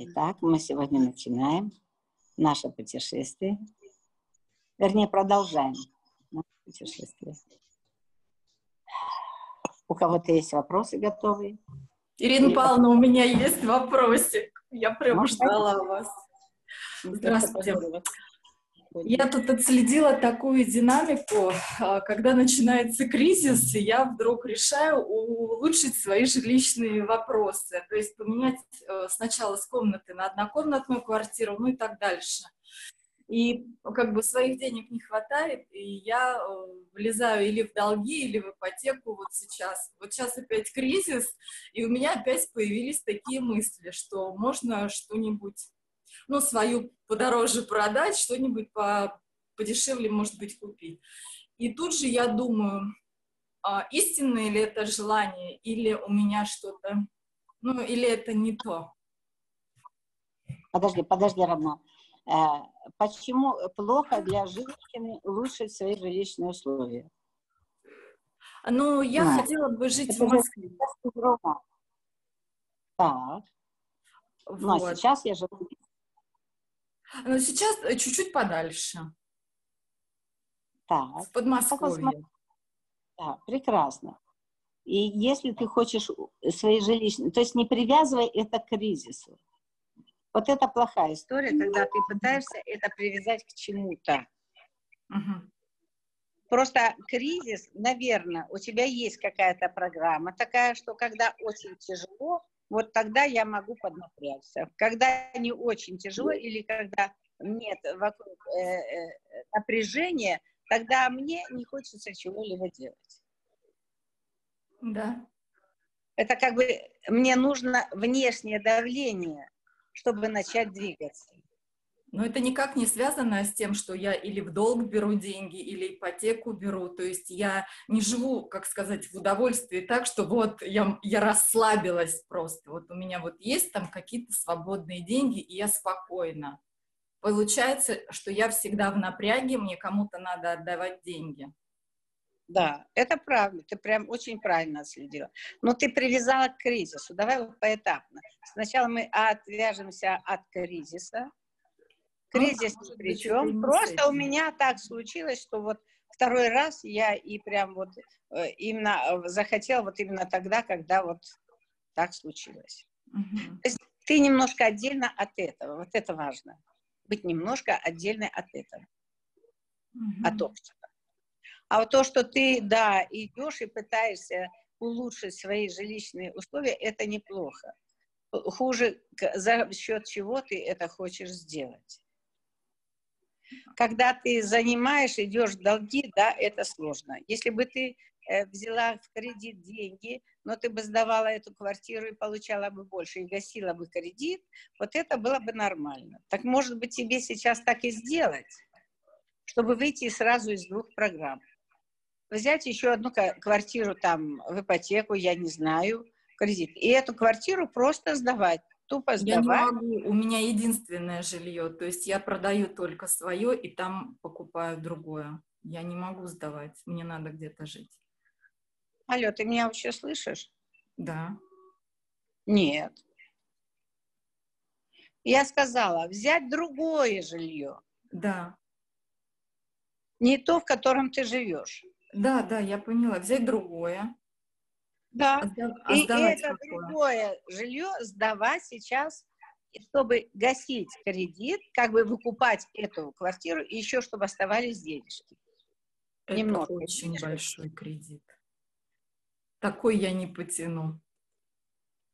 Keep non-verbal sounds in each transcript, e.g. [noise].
Итак, мы сегодня начинаем наше путешествие. Вернее, продолжаем наше путешествие. У кого-то есть вопросы готовые? Ирина Павловна, у меня есть вопросик. Я прям ждала вас. Здравствуйте. Я тут отследила такую динамику, а, когда начинается кризис, и я вдруг решаю улучшить свои жилищные вопросы, то есть поменять э, сначала с комнаты на однокомнатную квартиру, ну и так дальше. И как бы своих денег не хватает, и я э, влезаю или в долги, или в ипотеку вот сейчас. Вот сейчас опять кризис, и у меня опять появились такие мысли, что можно что-нибудь ну, свою подороже продать, что-нибудь по, подешевле, может быть, купить. И тут же я думаю, а, истинное ли это желание, или у меня что-то, ну, или это не то. Подожди, подожди, Равна. Э, почему плохо для женщины улучшить свои жилищные условия? Ну, я а, хотела бы жить в Москве. Так. Вот. Ну, а сейчас я живу но сейчас э, чуть-чуть подальше. Так. В Подмосковье. Да, прекрасно. И если ты хочешь свои жилищные, то есть не привязывай это к кризису. Вот это плохая история, когда ты пытаешься это привязать к чему-то. Угу. Просто кризис, наверное, у тебя есть какая-то программа такая, что когда очень тяжело, вот тогда я могу поднапрячься. Когда не очень тяжело или когда нет вокруг э, э, напряжения, тогда мне не хочется чего-либо делать. Да. Это как бы мне нужно внешнее давление, чтобы начать двигаться. Но это никак не связано с тем, что я или в долг беру деньги, или ипотеку беру. То есть я не живу, как сказать, в удовольствии так, что вот я, я расслабилась просто. Вот у меня вот есть там какие-то свободные деньги, и я спокойна. Получается, что я всегда в напряге, мне кому-то надо отдавать деньги. Да, это правда, ты прям очень правильно отследила. Но ты привязала к кризису. Давай вот поэтапно. Сначала мы отвяжемся от кризиса, Кризис ну, причем. Просто у меня так случилось, что вот второй раз я и прям вот э, именно э, захотела вот именно тогда, когда вот так случилось. Угу. То есть ты немножко отдельно от этого, вот это важно. Быть немножко отдельной от этого, угу. от общества. А вот то, что ты, да, идешь и пытаешься улучшить свои жилищные условия, это неплохо. Хуже, за счет чего ты это хочешь сделать. Когда ты занимаешь, идешь в долги, да, это сложно. Если бы ты э, взяла в кредит деньги, но ты бы сдавала эту квартиру и получала бы больше, и гасила бы кредит, вот это было бы нормально. Так может быть тебе сейчас так и сделать, чтобы выйти сразу из двух программ. Взять еще одну квартиру там в ипотеку, я не знаю, кредит, и эту квартиру просто сдавать тупо сдавать. Я не могу, у меня единственное жилье, то есть я продаю только свое и там покупаю другое. Я не могу сдавать, мне надо где-то жить. Алло, ты меня вообще слышишь? Да. Нет. Я сказала, взять другое жилье. Да. Не то, в котором ты живешь. Да, да, я поняла. Взять другое. Да, а и это какое? другое жилье сдавать сейчас, чтобы гасить кредит, как бы выкупать эту квартиру, и еще чтобы оставались денежки. Это Немного. очень денежки. большой кредит. Такой я не потяну.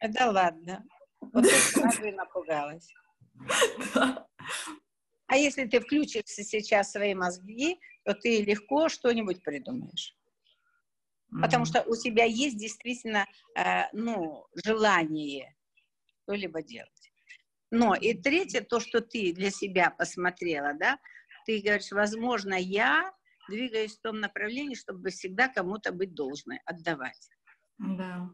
Да ладно. Вот сразу и напугалась. [laughs] А если ты включишься сейчас в свои мозги, то ты легко что-нибудь придумаешь. Потому что у тебя есть действительно, э, ну, желание что-либо делать. Но и третье, то, что ты для себя посмотрела, да, ты говоришь, возможно, я двигаюсь в том направлении, чтобы всегда кому-то быть должной, отдавать. Да.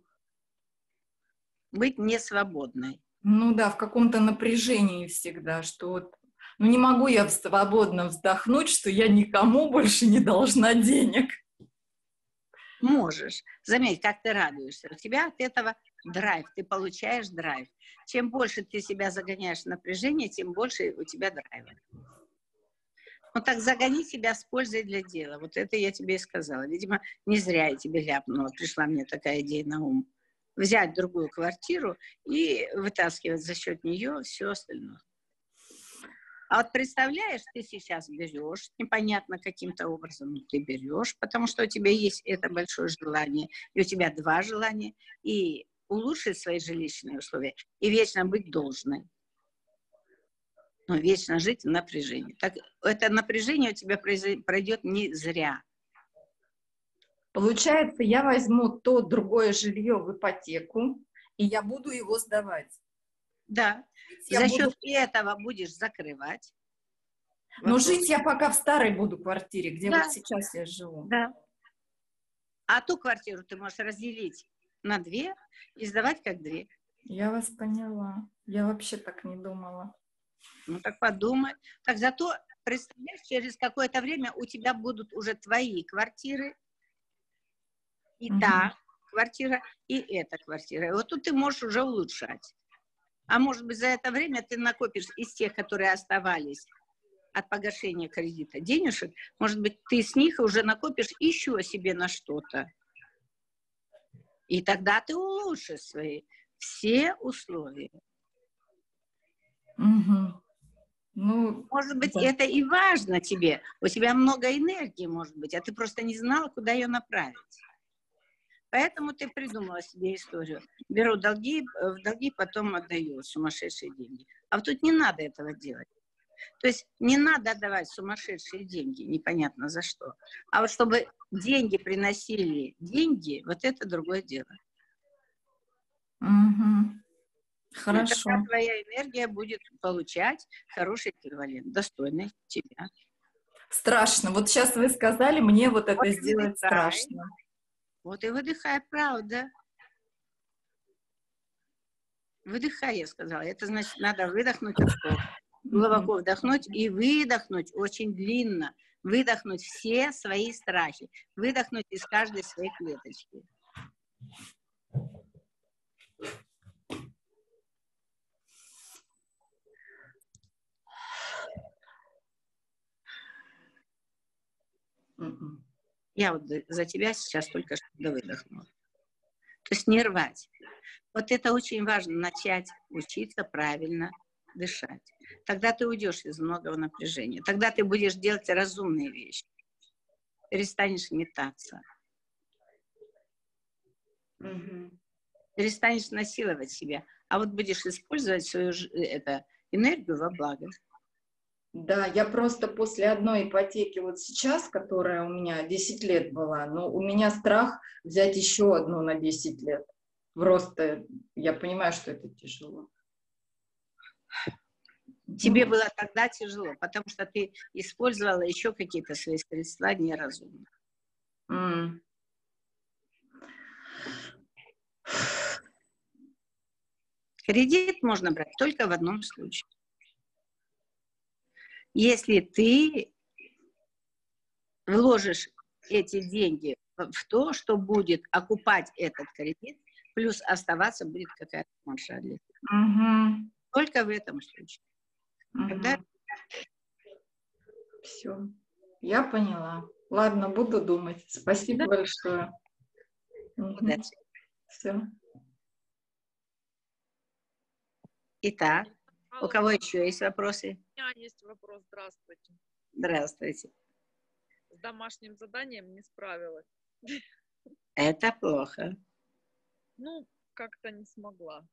Быть несвободной. Ну да, в каком-то напряжении всегда, что вот, ну не могу я свободно вздохнуть, что я никому больше не должна денег можешь. Заметь, как ты радуешься. У тебя от этого драйв, ты получаешь драйв. Чем больше ты себя загоняешь в напряжение, тем больше у тебя драйва. Ну так загони себя с пользой для дела. Вот это я тебе и сказала. Видимо, не зря я тебе ляпнула. Пришла мне такая идея на ум. Взять другую квартиру и вытаскивать за счет нее все остальное. А вот представляешь, ты сейчас берешь, непонятно каким-то образом, ты берешь, потому что у тебя есть это большое желание, и у тебя два желания, и улучшить свои жилищные условия, и вечно быть должной. Но вечно жить в напряжении. Так это напряжение у тебя пройдет не зря. Получается, я возьму то другое жилье в ипотеку, и я буду его сдавать. Да. Я За буду... счет этого будешь закрывать. Но Вопрос. жить я пока в старой буду квартире, где да. вот сейчас я живу. Да. А ту квартиру ты можешь разделить на две и сдавать как две. Я вас поняла. Я вообще так не думала. Ну так подумай. Так зато, представляешь, через какое-то время у тебя будут уже твои квартиры, и угу. та квартира, и эта квартира. И вот тут ты можешь уже улучшать. А может быть, за это время ты накопишь из тех, которые оставались от погашения кредита денежек, может быть, ты с них уже накопишь еще себе на что-то. И тогда ты улучшишь свои все условия. Угу. Ну, может быть, да. это и важно тебе. У тебя много энергии, может быть, а ты просто не знала, куда ее направить. Поэтому ты придумала себе историю. Беру долги, э, в долги потом отдаю сумасшедшие деньги. А вот тут не надо этого делать. То есть не надо отдавать сумасшедшие деньги, непонятно за что. А вот чтобы деньги приносили деньги, вот это другое дело. Угу. Хорошо. И тогда твоя энергия будет получать хороший эквивалент, достойный тебя. Страшно. Вот сейчас вы сказали, мне вот это вот сделать страшно. Вот и выдыхай, правда. Выдыхай, я сказала. Это значит, надо выдохнуть глубоко вдохнуть и выдохнуть очень длинно. Выдохнуть все свои страхи. Выдохнуть из каждой своей клеточки. М-м. Я вот за тебя сейчас только что выдохнула. То есть не рвать. Вот это очень важно, начать учиться правильно дышать. Тогда ты уйдешь из многого напряжения. Тогда ты будешь делать разумные вещи. Перестанешь метаться. Угу. Перестанешь насиловать себя. А вот будешь использовать свою это, энергию во благо. Да, я просто после одной ипотеки вот сейчас, которая у меня 10 лет была, но у меня страх взять еще одну на 10 лет. Просто я понимаю, что это тяжело. Тебе было тогда тяжело, потому что ты использовала еще какие-то свои средства неразумно. Mm. Кредит можно брать только в одном случае если ты вложишь эти деньги в то, что будет окупать этот кредит, плюс оставаться будет какая-то марша угу. Только в этом случае. Угу. Когда... Все, я поняла. Ладно, буду думать. Спасибо да? большое. Удачи. Угу. Все. Итак, у кого еще есть вопросы? У меня есть вопрос. Здравствуйте. Здравствуйте. С домашним заданием не справилась. Это плохо. Ну, как-то не смогла.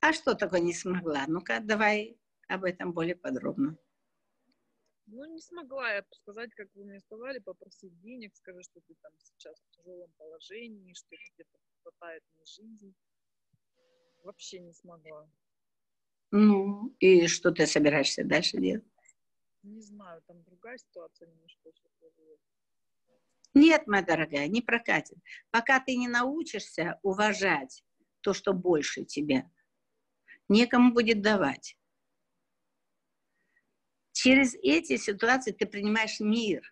А что такое не смогла? Ну-ка, давай об этом более подробно. Ну, не смогла я сказать, как вы мне сказали, попросить денег, скажи, что ты там сейчас в тяжелом положении, что тебе хватает на жизнь. Вообще не смогла. Ну, и что ты собираешься дальше делать? Не знаю, там другая ситуация немножко Нет, моя дорогая, не прокатит. Пока ты не научишься уважать то, что больше тебя, некому будет давать. Через эти ситуации ты принимаешь мир.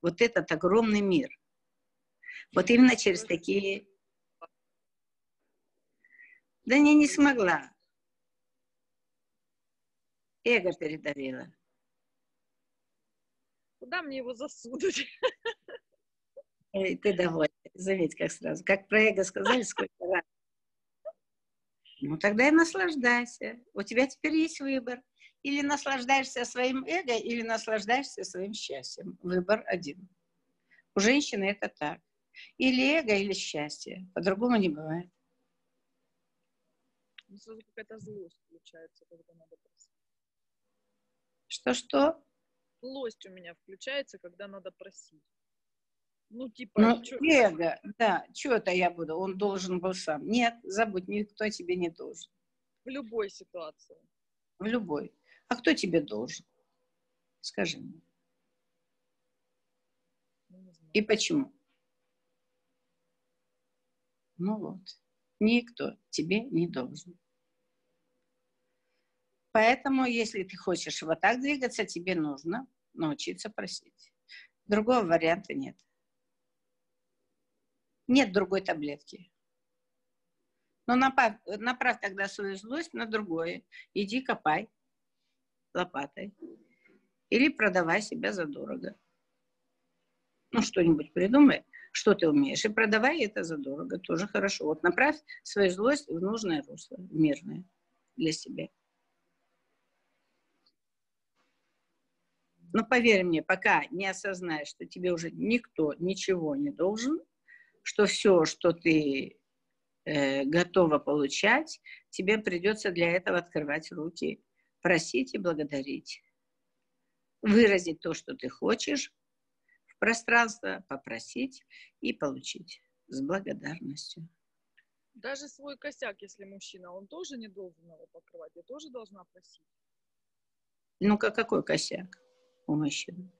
Вот этот огромный мир. Вот именно через такие Да не, не смогла. Эго передавила. Куда мне его засунуть? [laughs] Эй, ты довольна. Заметь, как сразу. Как про эго сказали, сколько раз. Ну, тогда и наслаждайся. У тебя теперь есть выбор. Или наслаждаешься своим эго, или наслаждаешься своим счастьем. Выбор один. У женщины это так. Или эго, или счастье. По-другому не бывает. Ну, сразу какая-то злость включается, когда надо просить. Что-что? Злость у меня включается, когда надо просить. Ну, типа, Ну, чё- эго, да, что это я буду? Он должен был сам. Нет, забудь, никто тебе не должен. в любой ситуации. В любой. А кто тебе должен? Скажи мне. Ну. И почему? Ну вот. Никто тебе не должен. Поэтому, если ты хочешь вот так двигаться, тебе нужно научиться просить. Другого варианта нет. Нет другой таблетки. Но направь, направь тогда свою злость на другое. Иди копай лопатой. Или продавай себя задорого. Ну, что-нибудь придумай, что ты умеешь, и продавай это задорого. Тоже хорошо. Вот направь свою злость в нужное русло, в мирное для себя. Но поверь мне, пока не осознаешь, что тебе уже никто ничего не должен, что все, что ты э, готова получать, тебе придется для этого открывать руки, просить и благодарить. Выразить то, что ты хочешь в пространство, попросить и получить с благодарностью. Даже свой косяк, если мужчина, он тоже не должен его покрывать. Я тоже должна просить. Ну-ка, какой косяк мужчины?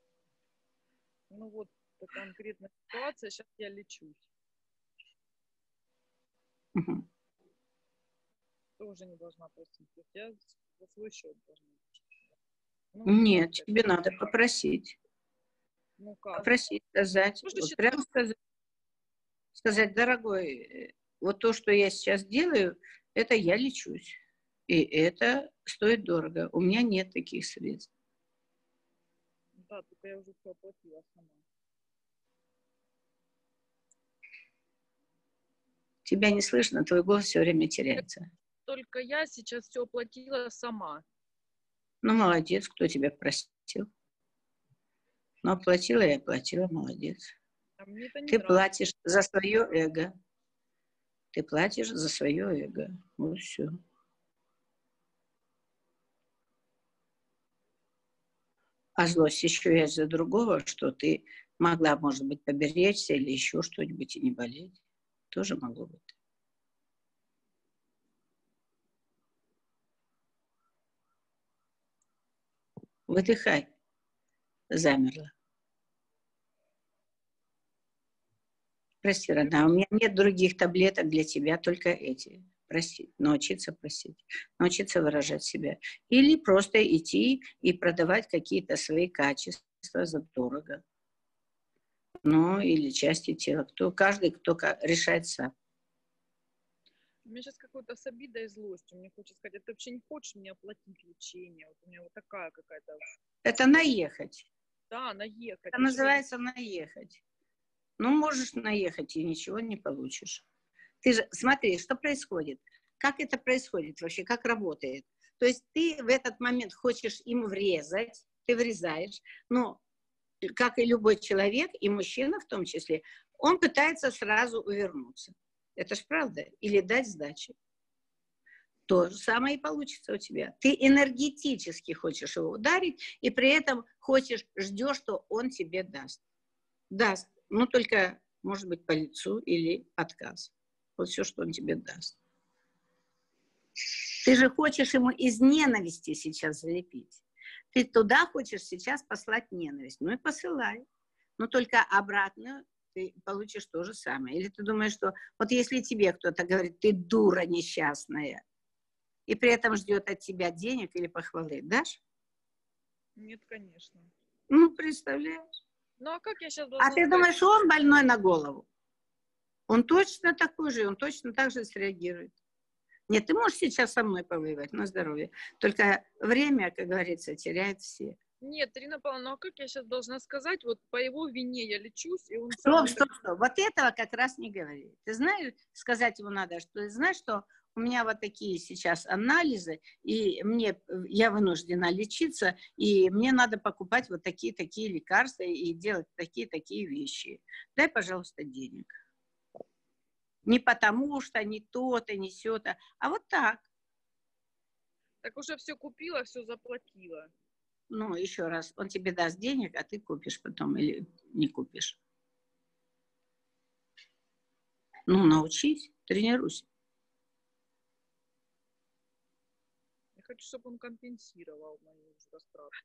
Ну вот конкретная ситуация, сейчас я лечусь. Тоже не должна просить. Я за свой счет должна. Ну, Нет, как тебе надо попросить. Ну как? Попросить, сказать. Слушай, Вот прямо сказать, сказать, дорогой, вот то, что я сейчас делаю, это я лечусь. И это стоит дорого. У меня нет таких средств. Да, только я уже все оплатила сама. Тебя не слышно, твой голос все время теряется. Только я сейчас все оплатила сама. Ну, молодец, кто тебя просил. Ну, оплатила и оплатила, молодец. А Ты нравится. платишь за свое эго. Ты платишь за свое эго. Вот все. А злость еще есть за другого, что ты могла, может быть, поберечься или еще что-нибудь и не болеть. Тоже могло быть. Выдыхай. Замерла. Прости, родная, у меня нет других таблеток для тебя, только эти. Просить, научиться просить, научиться выражать себя. Или просто идти и продавать какие-то свои качества задорого. Ну, или части тела. Кто, каждый, кто решает сам. У меня сейчас какой-то с обидой и злостью. Мне хочется сказать, а ты вообще не хочешь мне оплатить лечение? Вот у меня вот такая какая-то, Это наехать. да, наехать. Это называется наехать. Ну, можешь наехать и ничего не получишь. Ты же, смотри, что происходит. Как это происходит вообще, как работает. То есть ты в этот момент хочешь им врезать, ты врезаешь, но как и любой человек, и мужчина в том числе, он пытается сразу увернуться. Это ж правда. Или дать сдачи. То же самое и получится у тебя. Ты энергетически хочешь его ударить, и при этом хочешь, ждешь, что он тебе даст. Даст. Ну, только, может быть, по лицу или отказ. Вот все, что он тебе даст. Ты же хочешь ему из ненависти сейчас залепить. Ты туда хочешь сейчас послать ненависть. Ну и посылай. Но только обратно ты получишь то же самое. Или ты думаешь, что вот если тебе кто-то говорит, ты дура несчастная, и при этом ждет от тебя денег или похвалы, дашь? Нет, конечно. Ну, представляешь? Ну а как я сейчас А ты думаешь, он больной на голову? Он точно такой же, он точно так же среагирует. Нет, ты можешь сейчас со мной повоевать на здоровье. Только время, как говорится, теряет все. Нет, Ирина Павловна, ну а как я сейчас должна сказать, вот по его вине я лечусь, и он Стоп, стоп, стоп. Вот этого как раз не говори. Ты знаешь, сказать ему надо, что ты знаешь, что у меня вот такие сейчас анализы, и мне, я вынуждена лечиться, и мне надо покупать вот такие-такие лекарства и делать такие-такие вещи. Дай, пожалуйста, денег. Не потому что, не то-то, не сё-то, а вот так. Так уже все купила, все заплатила. Ну, еще раз, он тебе даст денег, а ты купишь потом или не купишь. Ну, научись, тренируйся. Я хочу, чтобы он компенсировал мои растраты.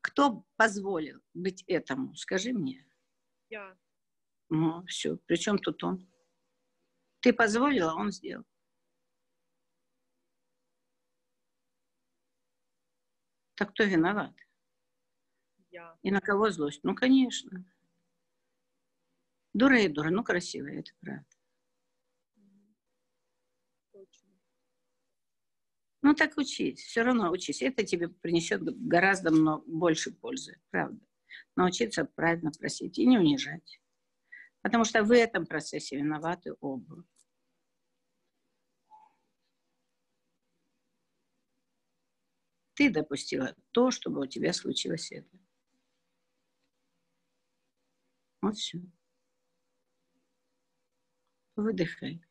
Кто позволил быть этому? Скажи мне. Я. Ну, все. Причем тут он? Ты позволила, он сделал. Так кто виноват? Я. И на кого злость? Ну, конечно. Дура и дура, ну, красивая, это правда. Точно. Ну, так учись, все равно учись. Это тебе принесет гораздо много, больше пользы, правда. Научиться правильно просить и не унижать. Потому что в этом процессе виноваты оба. Ты допустила то, чтобы у тебя случилось это. Вот все. Выдыхай.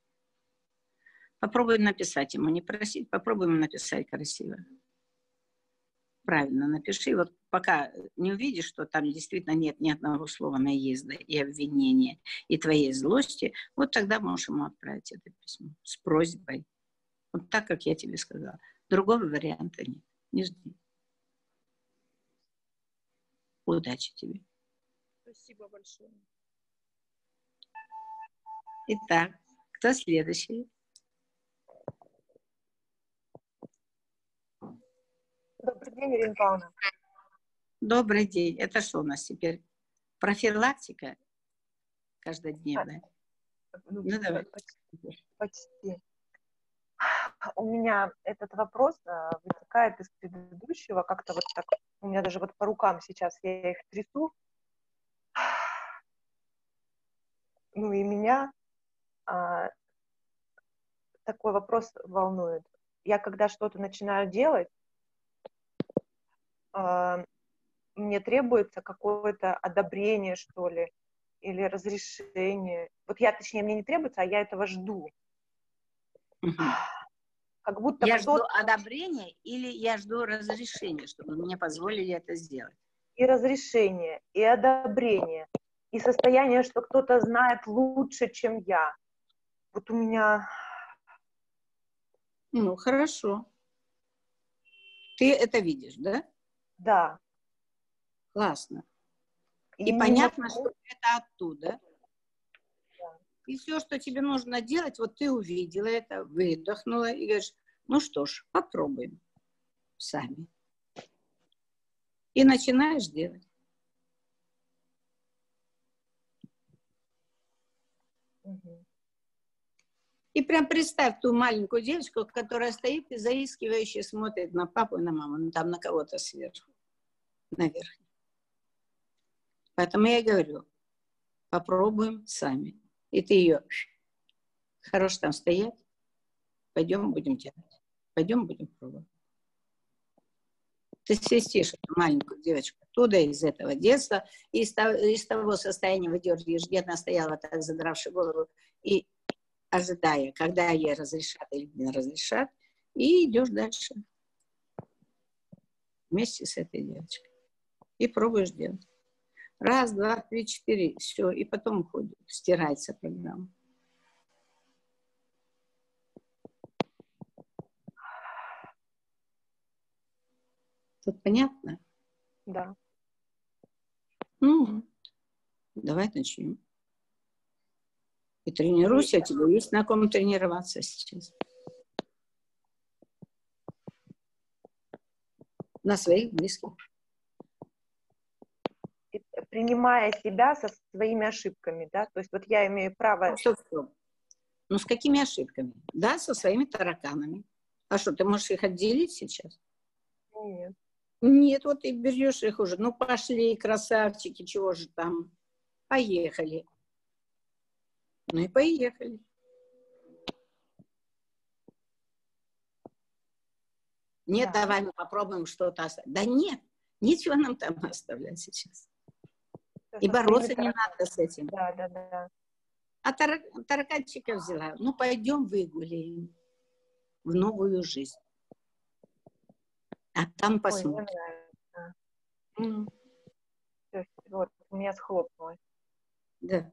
Попробуй написать ему, не просить, попробуй ему написать красиво. Правильно, напиши. Вот пока не увидишь, что там действительно нет ни одного слова наезда и обвинения, и твоей злости, вот тогда можешь ему отправить это письмо с просьбой. Вот так, как я тебе сказала. Другого варианта нет. Не жди. Удачи тебе. Спасибо большое. Итак, кто следующий? Добрый день, Ирина Павловна. Добрый день. Это что у нас теперь? Профилактика каждодневная? Ну, ну давай. Почти. почти у меня этот вопрос а, вытекает из предыдущего, как-то вот так, у меня даже вот по рукам сейчас я их трясу. Ну и меня а, такой вопрос волнует. Я когда что-то начинаю делать, мне требуется какое-то одобрение, что ли, или разрешение. Вот я, точнее, мне не требуется, а я этого жду. Угу. Как будто я жду одобрения или я жду разрешения, чтобы мне позволили это сделать? И разрешение, и одобрение, и состояние, что кто-то знает лучше, чем я. Вот у меня... Ну, хорошо. Ты это видишь, да? Да. Классно. И, и понятно, что это оттуда. И все, что тебе нужно делать, вот ты увидела это, выдохнула и говоришь, ну что ж, попробуем сами. И начинаешь делать. И прям представь ту маленькую девочку, которая стоит и заискивающе смотрит на папу и на маму, ну там на кого-то сверху, наверх. Поэтому я говорю, попробуем сами. И ты ее, хорош там стоять, пойдем будем делать, пойдем будем пробовать. Ты свистишь эту маленькую девочку оттуда, из этого детства, из того, из того состояния выдергиваешь, где она стояла так, задравши голову, и ожидая, когда ей разрешат или не разрешат, и идешь дальше вместе с этой девочкой. И пробуешь делать. Раз, два, три, четыре, все, и потом уходит, стирается программа. Тут понятно? Да. Ну, давай начнем. И тренируйся, у тебя есть на ком тренироваться сейчас. На своих близких принимая себя со своими ошибками, да, то есть вот я имею право... Стоп, стоп. Ну, с какими ошибками? Да, со своими тараканами. А что, ты можешь их отделить сейчас? Нет. Нет, вот ты берешь их уже. Ну, пошли, красавчики, чего же там. Поехали. Ну и поехали. Нет, Да. давай мы попробуем что-то оставить. Да нет, ничего нам там оставлять сейчас. Всё И бороться не надо с этим. Да, да, да. А тара- тараканчика взяла. Ну, пойдем выгуляем в новую жизнь. А там Ой, мне посмотрим. нравится. М, Всё, Вот, у меня схлопнулось. Да.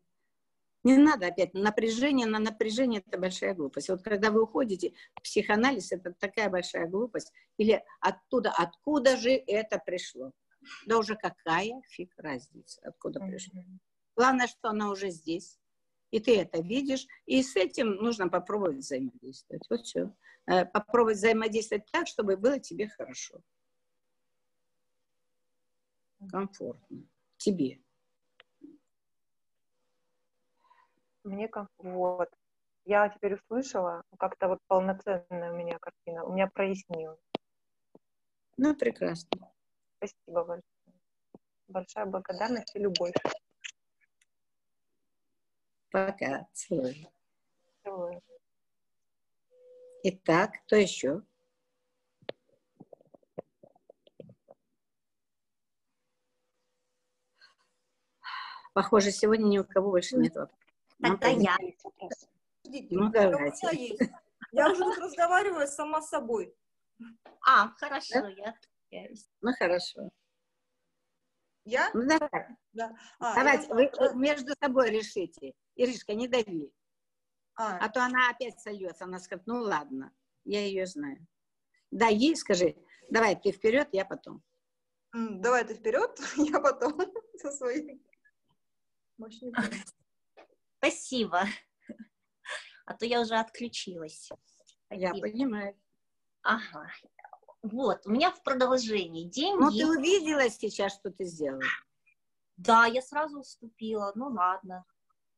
Не надо опять. Напряжение на напряжение – это большая глупость. Вот когда вы уходите, психоанализ – это такая большая глупость. Или оттуда, откуда же это пришло? Да уже какая фиг разница, откуда пришло. Главное, что она уже здесь. И ты это видишь. И с этим нужно попробовать взаимодействовать. Вот все. Попробовать взаимодействовать так, чтобы было тебе хорошо. Комфортно. Тебе. Мне как вот. Я теперь услышала, как-то вот полноценная у меня картина. У меня прояснилось. Ну, прекрасно. Спасибо большое. Большая благодарность и любовь. Пока. Целую. Целую. Итак, кто еще? Похоже, сегодня ни у кого больше нет вопросов. Нам Тогда я. Подождите, Ну, у меня давайте. есть. Я уже тут разговариваю сама с собой. А, хорошо, я отвлекаюсь. Ну, хорошо. Я? Ну, давай. Да. А, Давайте, я- вы э, между собой решите. Иришка, не дави. а, А то она опять сольется. Она скажет, ну, ладно, я ее знаю. Да, ей скажи, давай, ты вперед, я потом. давай ты вперед, [laughs] я потом [laughs] со своей мощной [laughs] Спасибо. [laughs] А то я уже отключилась. Я Спасибо. понимаю. Ага. Вот, у меня в продолжении деньги. Ну, ты увидела сейчас, что ты сделала? Да, я сразу уступила. Ну ладно.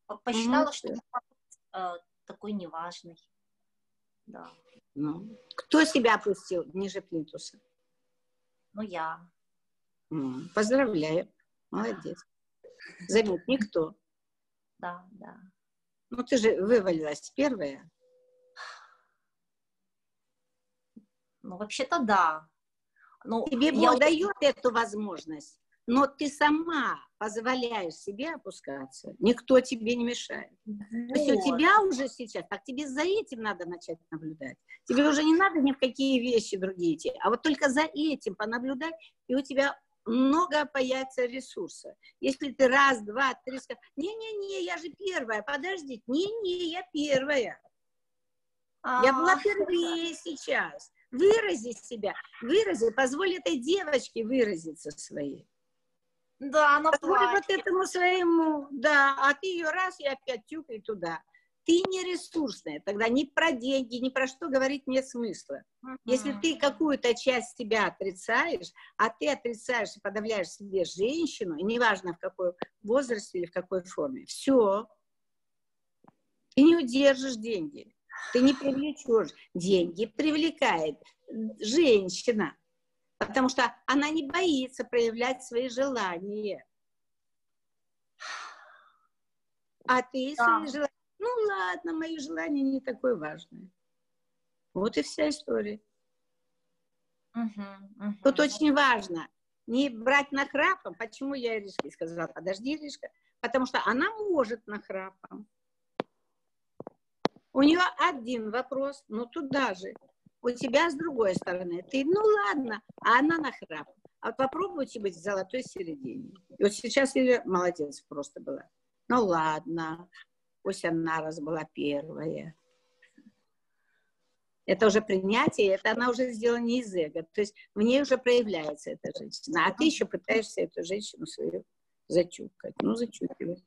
По- Посчитала, Ну, что э, такой неважный. Да. Ну, кто себя опустил ниже плинтуса? Ну я. Поздравляю. Молодец. Заметь, никто. Да, да. Ну, ты же вывалилась первая. Ну, вообще-то да. Ну, Тебе я Бог дает эту возможность, но ты сама позволяешь себе опускаться. Никто тебе не мешает. То есть у вот. тебя уже сейчас, так тебе за этим надо начать наблюдать. Тебе уже не надо ни в какие вещи другие идти, а вот только за этим понаблюдать, и у тебя много появится ресурса. Если ты раз, два, три скажешь, не-не-не, я же первая, подождите, не-не, я первая. Я была первее сейчас. Вырази себя, вырази, позволь этой девочке выразиться своей. Да, она Позволь вот плачет. этому своему, да, а ты ее раз и опять тюкай туда. Ты не ресурсная, тогда ни про деньги, ни про что говорить нет смысла. Если Мгм. ты какую-то часть себя отрицаешь, а ты отрицаешь и подавляешь себе женщину, и неважно в какой возрасте или в какой форме, все, ты не удержишь деньги, ты не привлечешь. Деньги привлекает женщина, потому что она не боится проявлять свои желания. А ты Да. свои желания, ну ладно, мои желания не такое важное. Вот и вся история. Мгм, мгм. Тут очень важно не брать нахрапом. Почему я Иришке сказала, подожди, Иришка, потому что она может нахрапом. У нее один вопрос, ну туда же. У тебя с другой стороны. Ты, ну ладно, а она нахрапом. А вот попробуйте быть в золотой середине. И вот сейчас Ира молодец просто была. Ну ладно, пусть она раз была первая. Это уже принятие, это она уже сделала не из эго. То есть в ней уже проявляется эта женщина. А ты еще пытаешься эту женщину свою зачукать. Ну, зачукивай.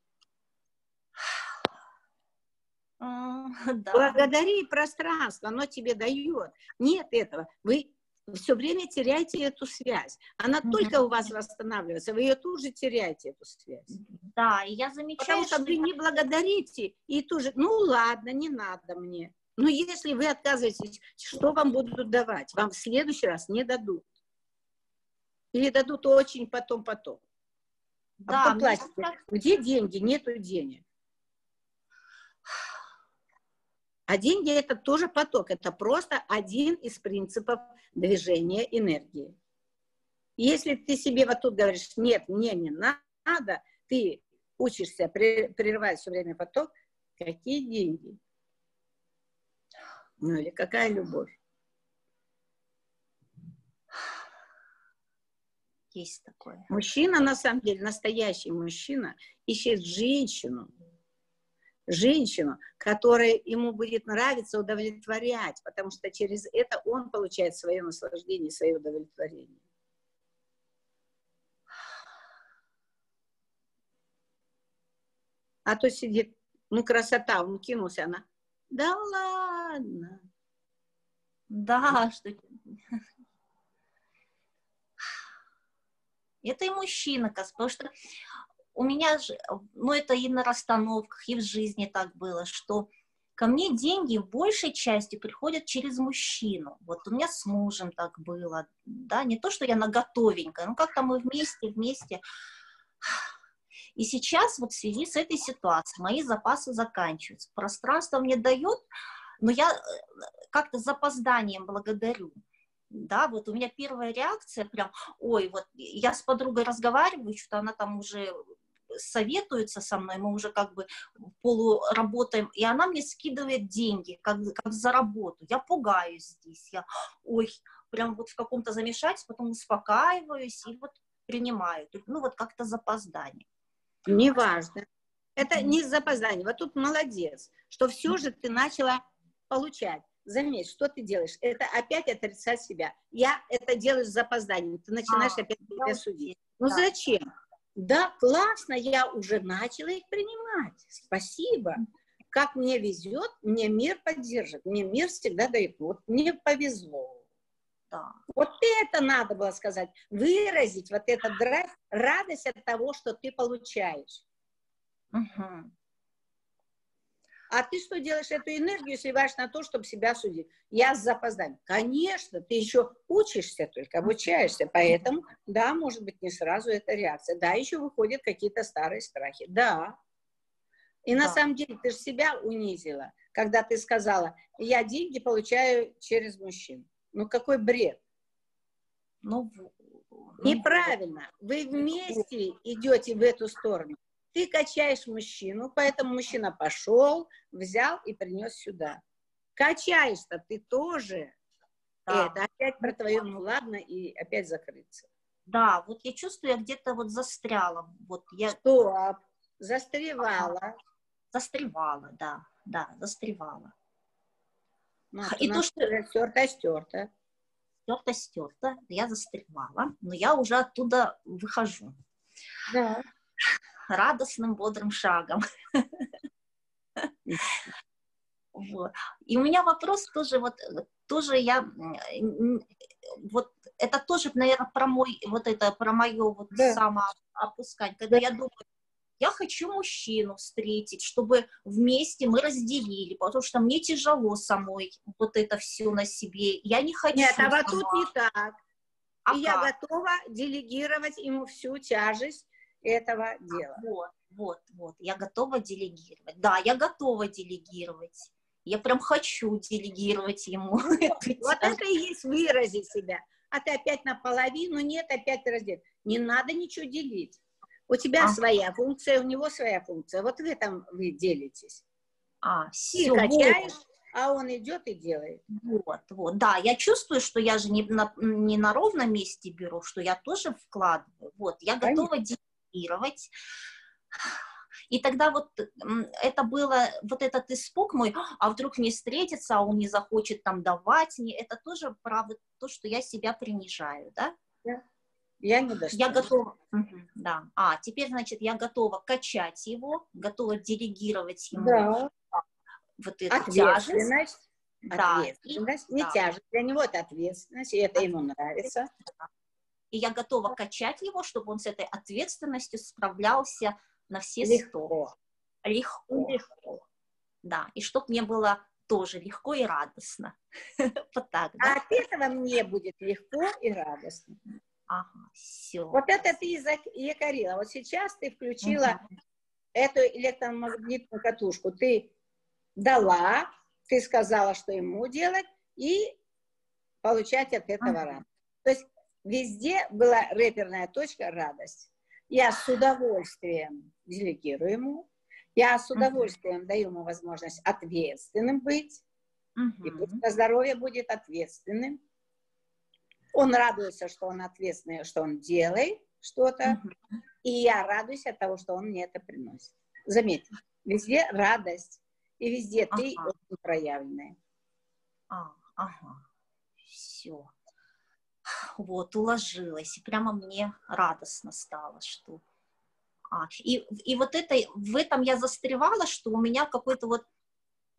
М, Да. Благодари пространство, оно тебе дает. Нет этого. Вы все время теряете эту связь. Она Мгм. только у вас восстанавливается, вы ее тут же теряете, эту связь. Да, и я замечаю, Потому что вы не благодарите, и тоже, ну ладно, не надо мне. Но если вы отказываетесь, что вам будут давать? Вам в следующий раз не дадут. Или дадут очень потом-потом. А да, потом мне платите. Где деньги? Нету денег. А деньги это тоже поток, это просто один из принципов движения энергии. Если ты себе вот тут говоришь, нет, мне не надо, ты учишься прерывать все время поток, какие деньги? Ну или какая любовь? есть такое. Мужчина, на самом деле, настоящий мужчина, ищет женщину, женщину, которая ему будет нравиться удовлетворять, потому что через это он получает свое наслаждение, свое удовлетворение. А то сидит, ну, красота, он кинулся, она, да ладно. Да, что... Это и мужчина, потому что у меня же, ну это и на расстановках, и в жизни так было, что ко мне деньги в большей части приходят через мужчину. Вот у меня с мужем так было, да, не то, что я на готовенькое, ну как-то мы вместе, вместе. И сейчас вот в связи с этой ситуацией мои запасы заканчиваются. Пространство мне дает, но я как-то с запозданием благодарю. Да, вот у меня первая реакция прям, ой, вот я с подругой разговариваю, что она там уже советуется со мной, мы уже как бы полуработаем, и она мне скидывает деньги, как, как за работу. Я пугаюсь здесь, я, ой, прям вот в каком-то замешательстве, потом успокаиваюсь и вот принимаю. Ну вот как-то запоздание. Неважно. Это не запоздание. Вот тут молодец, что все же ты начала получать. Заметь, что ты делаешь? Это опять отрицать себя. Я это делаю с запозданием. Ты начинаешь А, опять себя судить. Ну да. зачем? Да, классно, я уже начала их принимать. Спасибо. Как мне везет, мне мир поддержит. Мне мир всегда дает. Вот мне повезло. Да. Вот это надо было сказать. Выразить вот этот драйв, радость от того, что ты получаешь. Мгм. А ты что делаешь? Эту энергию сливаешь на то, чтобы себя судить. Я с запозданием. Конечно, ты еще учишься только, обучаешься. Поэтому, да, может быть, не сразу эта реакция. Да, еще выходят какие-то старые страхи. Да. И на Да. самом деле ты же себя унизила, когда ты сказала, я деньги получаю через мужчин. Ну, какой бред. Ну, ну, Неправильно. Вы вместе идете в эту сторону. Ты качаешь мужчину, поэтому мужчина пошел, взял и принес сюда. Качаешь-то ты тоже. Да. Это опять про твое, ну ладно, и опять закрыться. Да, вот я чувствую, я где-то вот застряла, вот я Стоп, застревала. застревала, да, да, застревала. Ну, И то, то, что- что стерто, стерто. Стерто, стерто, я застревала, но я уже оттуда выхожу Да. Радостным, бодрым шагом. Вот. И у меня вопрос тоже, вот, э, тоже я, вот, это тоже, наверное, про мой, вот это, про мое вот Да. самоопускание, когда я думаю, я хочу мужчину встретить, чтобы вместе мы разделили, потому что мне тяжело самой вот это все на себе. Я не хочу. Нет, а вот тут не так. А и я как? готова делегировать ему всю тяжесть этого дела. Вот, вот, вот. Я готова делегировать. Да, я готова делегировать. Я прям хочу делегировать ему. [laughs] эту Вот это и есть выразить себя. А ты опять наполовину, нет, опять раздел. Не надо ничего делить. У тебя Ага. своя функция, у него своя функция. Вот в этом вы делитесь. А, Ты все, качаешь, а он идет и делает. Вот, вот, да, я чувствую, что я же не на, не на ровном месте беру, что я тоже вкладываю. Вот, я Конечно. готова делегировать. И тогда вот это было, вот этот испуг мой, а вдруг не встретится, а он не захочет там давать мне, это тоже право то, что я себя принижаю, да? Я не достойна. Я готова, Мгм, да. А, теперь, значит, я готова качать его, готова делегировать ему Да. вот эту тяжесть. Ответственность. Да, Ответственность. Не да. тяжесть. Для него это ответственность, и это ему нравится. И я готова качать его, чтобы он с этой ответственностью справлялся на все сто. Легко. Легко. Легко. Да, и чтобы мне было тоже легко и радостно. [laughs] Вот так, А да? от этого мне будет легко и радостно. Ага, все. Вот это ты и якорила. Вот сейчас ты включила эту электромагнитную катушку. Ты дала, ты сказала, что ему делать, и получать от этого Ага. радость. То есть везде была реперная точка радость. Я с удовольствием делегирую ему, я с удовольствием даю ему возможность ответственным быть, и Мгм. пусть здоровье будет ответственным. Он радуется, что он ответственный, что он делает что-то, Мгм. и я радуюсь от того, что он мне это приносит. Заметь, везде радость, и везде ты Ага. очень проявленная. А, ага, все. Вот, уложилась. И прямо мне радостно стало, что... А, и, и вот это, в этом я застревала, что у меня какой-то вот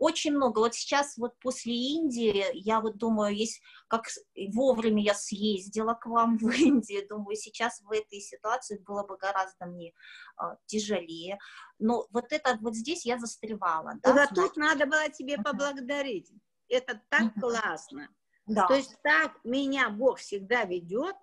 очень много. Вот сейчас вот после Индии, я вот думаю, есть как вовремя я съездила к вам [laughs] в Индию, думаю, сейчас в этой ситуации было бы гораздо мне а, тяжелее. Но вот это вот здесь я застревала. Да, вот тут надо было тебе поблагодарить. Это так классно. Да, То есть так меня Бог всегда ведет,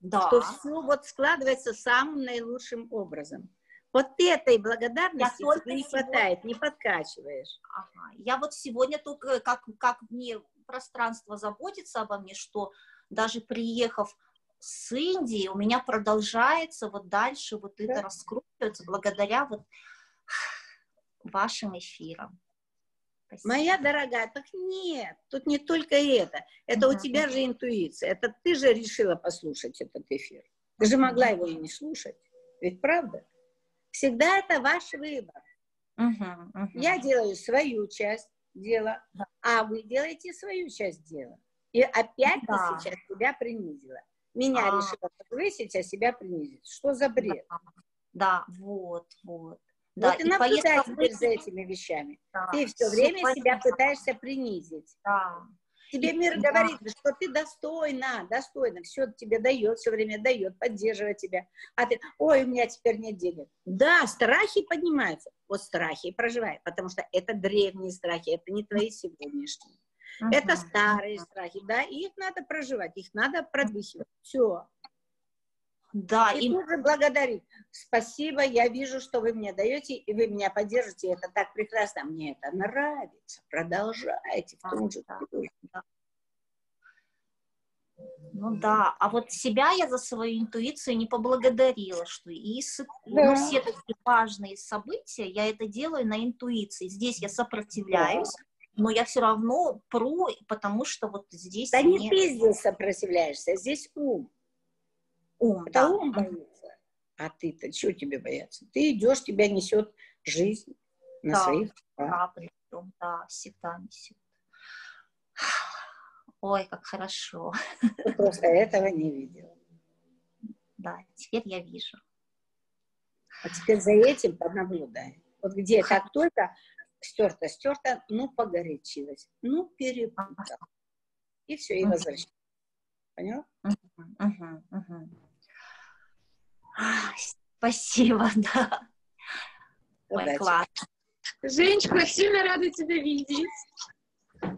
да. что все вот складывается самым наилучшим образом. Вот этой благодарности только тебе не сегодня- хватает, не подкачиваешь. Ага. Я вот сегодня только, как, как мне пространство заботится обо мне, что даже приехав с Индии, у меня продолжается вот дальше вот это Да. раскручиваться благодаря вот [sighs] вашим эфирам. Спасибо. Моя дорогая, так нет, тут не только это. Это у Мгм. тебя же интуиция. Это ты же решила послушать этот эфир. Ты же могла его и не слушать. Ведь правда? Всегда это ваш выбор. Мгм, мгм. Я делаю свою часть дела, Да. а вы делаете свою часть дела. И опять Да. ты сейчас себя принизила. Меня А. решила повысить, а себя принизить. Что за бред? Да, да, вот, вот. Вот Да, и наблюдай поездка за этими вещами. да, Ты все время себя понятно. пытаешься принизить. Да, Тебе мир Да. говорит, что ты достойна, достойна, все тебе дает, все время дает, поддерживает тебя. А ты, ой, у меня теперь нет денег. Да, страхи поднимаются. Вот страхи и проживай, потому что это древние страхи, это не твои сегодняшние. Это Мгм. старые страхи, да, и их надо проживать, их надо продыхивать. Все. Да, И и тут же благодарить. Спасибо, я вижу, что вы мне даете, и вы меня поддержите, это так прекрасно. Мне это нравится. Продолжайте в том же Да, духе. Ну да, а вот себя я за свою интуицию не поблагодарила, что и с- Да. ну, все такие важные события я это делаю на интуиции. Здесь я сопротивляюсь, но я все равно пру, потому что вот здесь Да не мне ты здесь сопротивляешься, здесь ум. Ум. Это да. ум боится. А ты-то чего тебе бояться? Ты идешь, тебя несет жизнь на Да. своих. Да, причем, да, всегда несет. Ой, как хорошо. Ты просто этого не видела. Да, теперь я вижу. А теперь за этим понаблюдай. Вот где как только стерто, стерто, ну, погорячилась, ну, перепутала. И все, и возвращается. Поняла? Мгм, мгм. Ай, Спасибо, [laughs] да. Ой, класс. Женечка, сильно рада тебя видеть.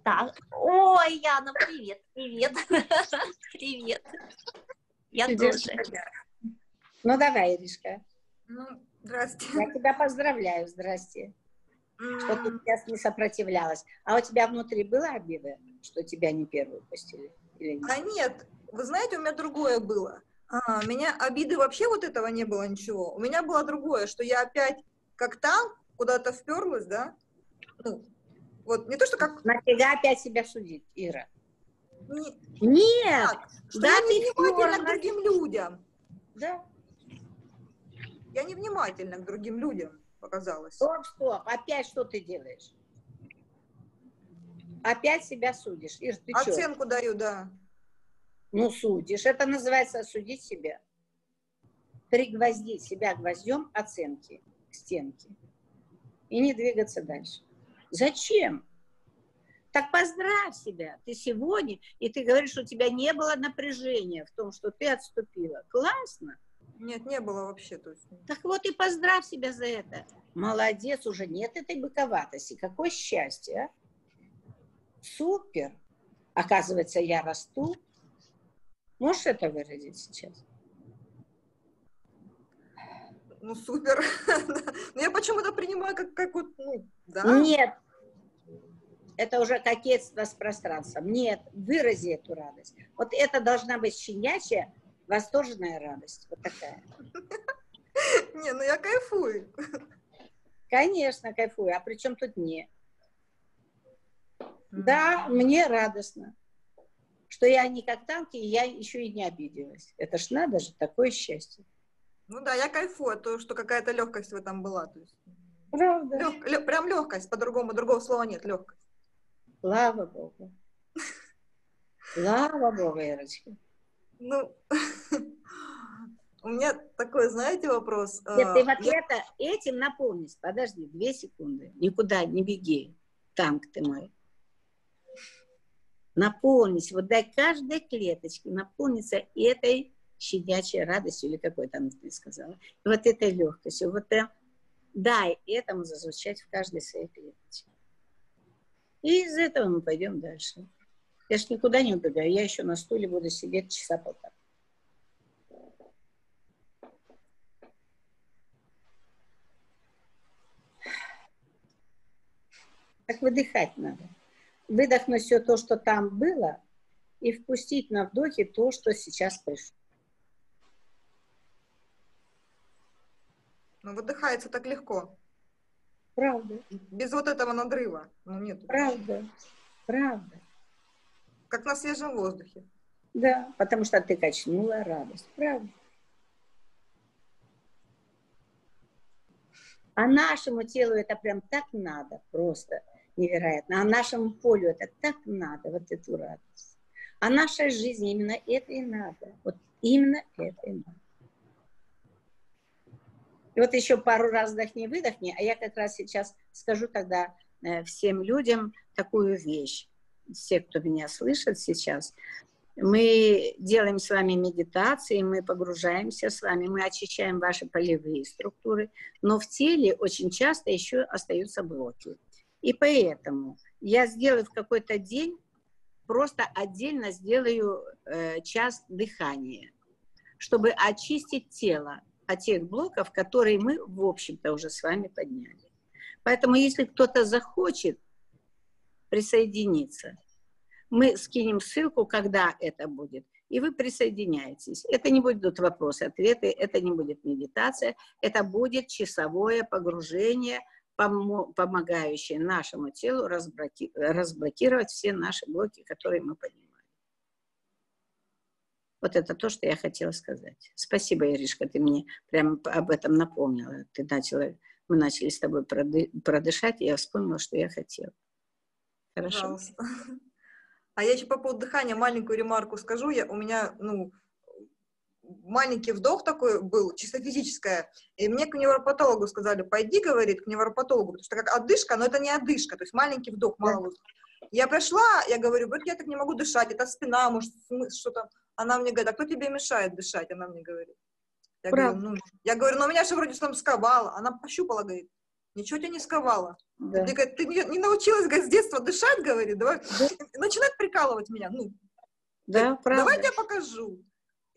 Так. Ой, Яна, привет, привет. [laughs] Привет. Я тоже. Ну, давай, Иришка. Ну, здрасте. Я тебя поздравляю, здрасте. Что ты сейчас не сопротивлялась. А у тебя внутри была обида, что тебя не первую пустили? Или нет? А нет, вы знаете, у меня другое было. А, у меня обиды вообще вот этого не было ничего. У меня было другое, что я опять как там куда-то вперлась, да? Ну, вот не то, что как... Нафига опять себя судить, Ира? не- Нет! так, что Да я ты невнимательна к другим людям. Да. Я невнимательна к другим людям показалось. Стоп, стоп. Опять что ты делаешь? Опять себя судишь. Ир, ты? Оценку даю, да. Ну, судишь. Это называется осудить себя. Пригвоздить себя гвоздем оценки к стенке. И не двигаться дальше. Зачем? Так поздравь себя. Ты сегодня, и ты говоришь, что у тебя не было напряжения в том, что ты отступила. Классно. Нет, не было вообще. То есть... Так вот и поздравь себя за это. Молодец, уже нет этой быковатости. Какое счастье, а? Супер. Оказывается, я расту. Можешь это выразить сейчас? Ну, супер. [laughs] Но я почему-то принимаю как, как вот, ну, да. Нет. Это уже кокетство с пространством. Нет, вырази эту радость. Вот это должна быть щенячья, восторженная радость. Вот такая. [laughs] Не, ну я кайфую. Конечно, кайфую. А при чем тут не? Да, мне радостно, что я не как танки, и я еще и не обиделась. Это ж надо же, такое счастье. Ну да, я кайфую, то, что какая-то легкость в этом была. То есть, Правда. лег, лег, прям легкость, по-другому, другого слова нет, легкость. Слава Богу. Слава Богу, Ирочка. Ну, [laughs] у меня такой, знаете, вопрос. Нет, ты А, вот это, этим наполнись. Подожди, две секунды. Никуда не беги. Танк ты мой. Наполнись. Вот дай каждой клеточке наполниться этой щенячьей радостью, или какой там ты сказала. Вот этой легкостью. Вот прям дай этому зазвучать в каждой своей клеточке. И из этого мы пойдем дальше. Я ж никуда не убегаю. Я еще на стуле буду сидеть часа полтора. Так выдыхать надо. Выдохнуть все то, что там было, и впустить на вдохе то, что сейчас пришло. Ну, выдыхается так легко. Правда, Без вот этого надрыва. Ну, нет. правда, правда. Как на свежем воздухе. Да, потому что ты качнула радость. Правда. А нашему телу это прям так надо, просто невероятно. А нашему полю это так надо, вот эту радость. А нашей жизни именно это и надо. Вот именно это и надо. И вот еще пару раз вдохни-выдохни, а я как раз сейчас скажу тогда э, всем людям такую вещь. Все, кто меня слышит сейчас, мы делаем с вами медитации, мы погружаемся с вами, мы очищаем ваши полевые структуры, но в теле очень часто еще остаются блоки. И поэтому я сделаю в какой-то день, просто отдельно сделаю э, час дыхания, чтобы очистить тело от тех блоков, которые мы, в общем-то, уже с вами подняли. Поэтому, если кто-то захочет присоединиться, мы скинем ссылку, когда это будет, и вы присоединяетесь. Это не будут вопросы-ответы, это не будет медитация, это будет часовое погружение, помо- помогающее нашему телу разблоки- разблокировать все наши блоки, которые мы поднимаем. Вот это то, что я хотела сказать. Спасибо, Иришка, ты мне прямо об этом напомнила. Ты начала, мы начали с тобой проды- продышать, и я вспомнила, что я хотела. Хорошо? Пожалуйста. [laughs] А я еще по поводу дыхания маленькую ремарку скажу. Я, у меня, ну, маленький вдох такой был, чисто физическое. И мне к невропатологу сказали, пойди, говорит, к невропатологу, потому что как одышка, но это не одышка, то есть маленький вдох, мало воздуха. Я пришла, я говорю, вот я так не могу дышать, это спина, может, что-то. Она мне говорит, а кто тебе мешает дышать? Она мне говорит. Я говорю, Правда. ну, я говорю, ну меня же вроде там сковало. Она пощупала, говорит, ничего тебя не сковало. Да. Мне говорит, ты не, не научилась говорит, с детства дышать, говорит, давай. И начинает прикалывать меня. Ну, Да, правда. давай я покажу.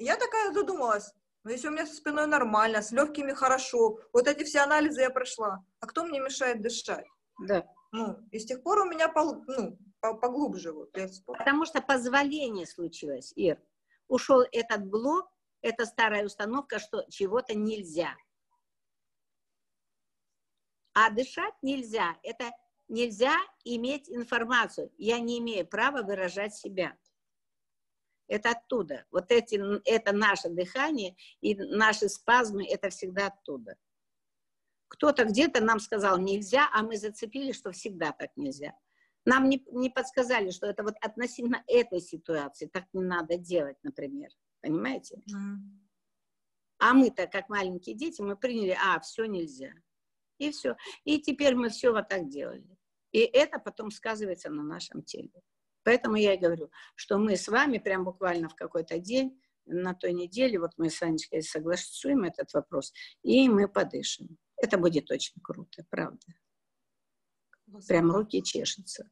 И я такая задумалась, ну если у меня со спиной нормально, с легкими хорошо, вот эти все анализы я прошла, а кто мне мешает дышать? Да. Ну, и с тех пор у меня пол- ну, по- поглубже вот. Потому что позволение случилось, Ир. Ушел этот блок, это старая установка, что чего-то нельзя. А дышать нельзя. Это нельзя иметь информацию. Я не имею права выражать себя. Это оттуда. Вот эти, это наше дыхание и наши спазмы, это всегда оттуда. Кто-то где-то нам сказал нельзя, а мы зацепили, что всегда так нельзя. Нам не, не подсказали, что это вот относительно этой ситуации так не надо делать, например. Понимаете? М. А мы-то, как маленькие дети, мы приняли, а, все нельзя. И все. И теперь мы все вот так делали. И это потом сказывается на нашем теле. Поэтому я и говорю, что мы с вами прям буквально в какой-то день, на той неделе, вот мы с Анечкой согласуем этот вопрос, и мы подышим. Это будет очень круто, правда. Прям руки чешутся.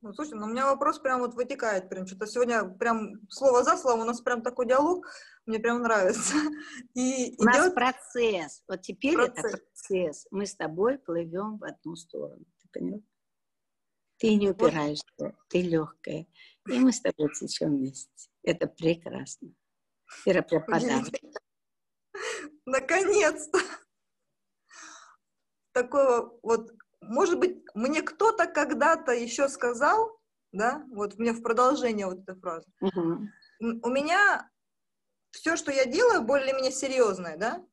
Ну, слушай, ну у меня вопрос прям вот вытекает, прям что-то сегодня прям слово за слово, у нас прям такой диалог, мне прям нравится. И у идет... нас процесс, вот теперь процесс. это процесс, мы с тобой плывем в одну сторону, ты поняла? Ты не упираешься, ты легкая, и мы с тобой течем вместе. Это прекрасно. Ира, подарок. Наконец-то! Такого вот может быть, мне кто-то когда-то еще сказал, да, вот мне в продолжение вот этой фразы, uh-huh. у меня все, что я делаю, более-менее серьезное, да,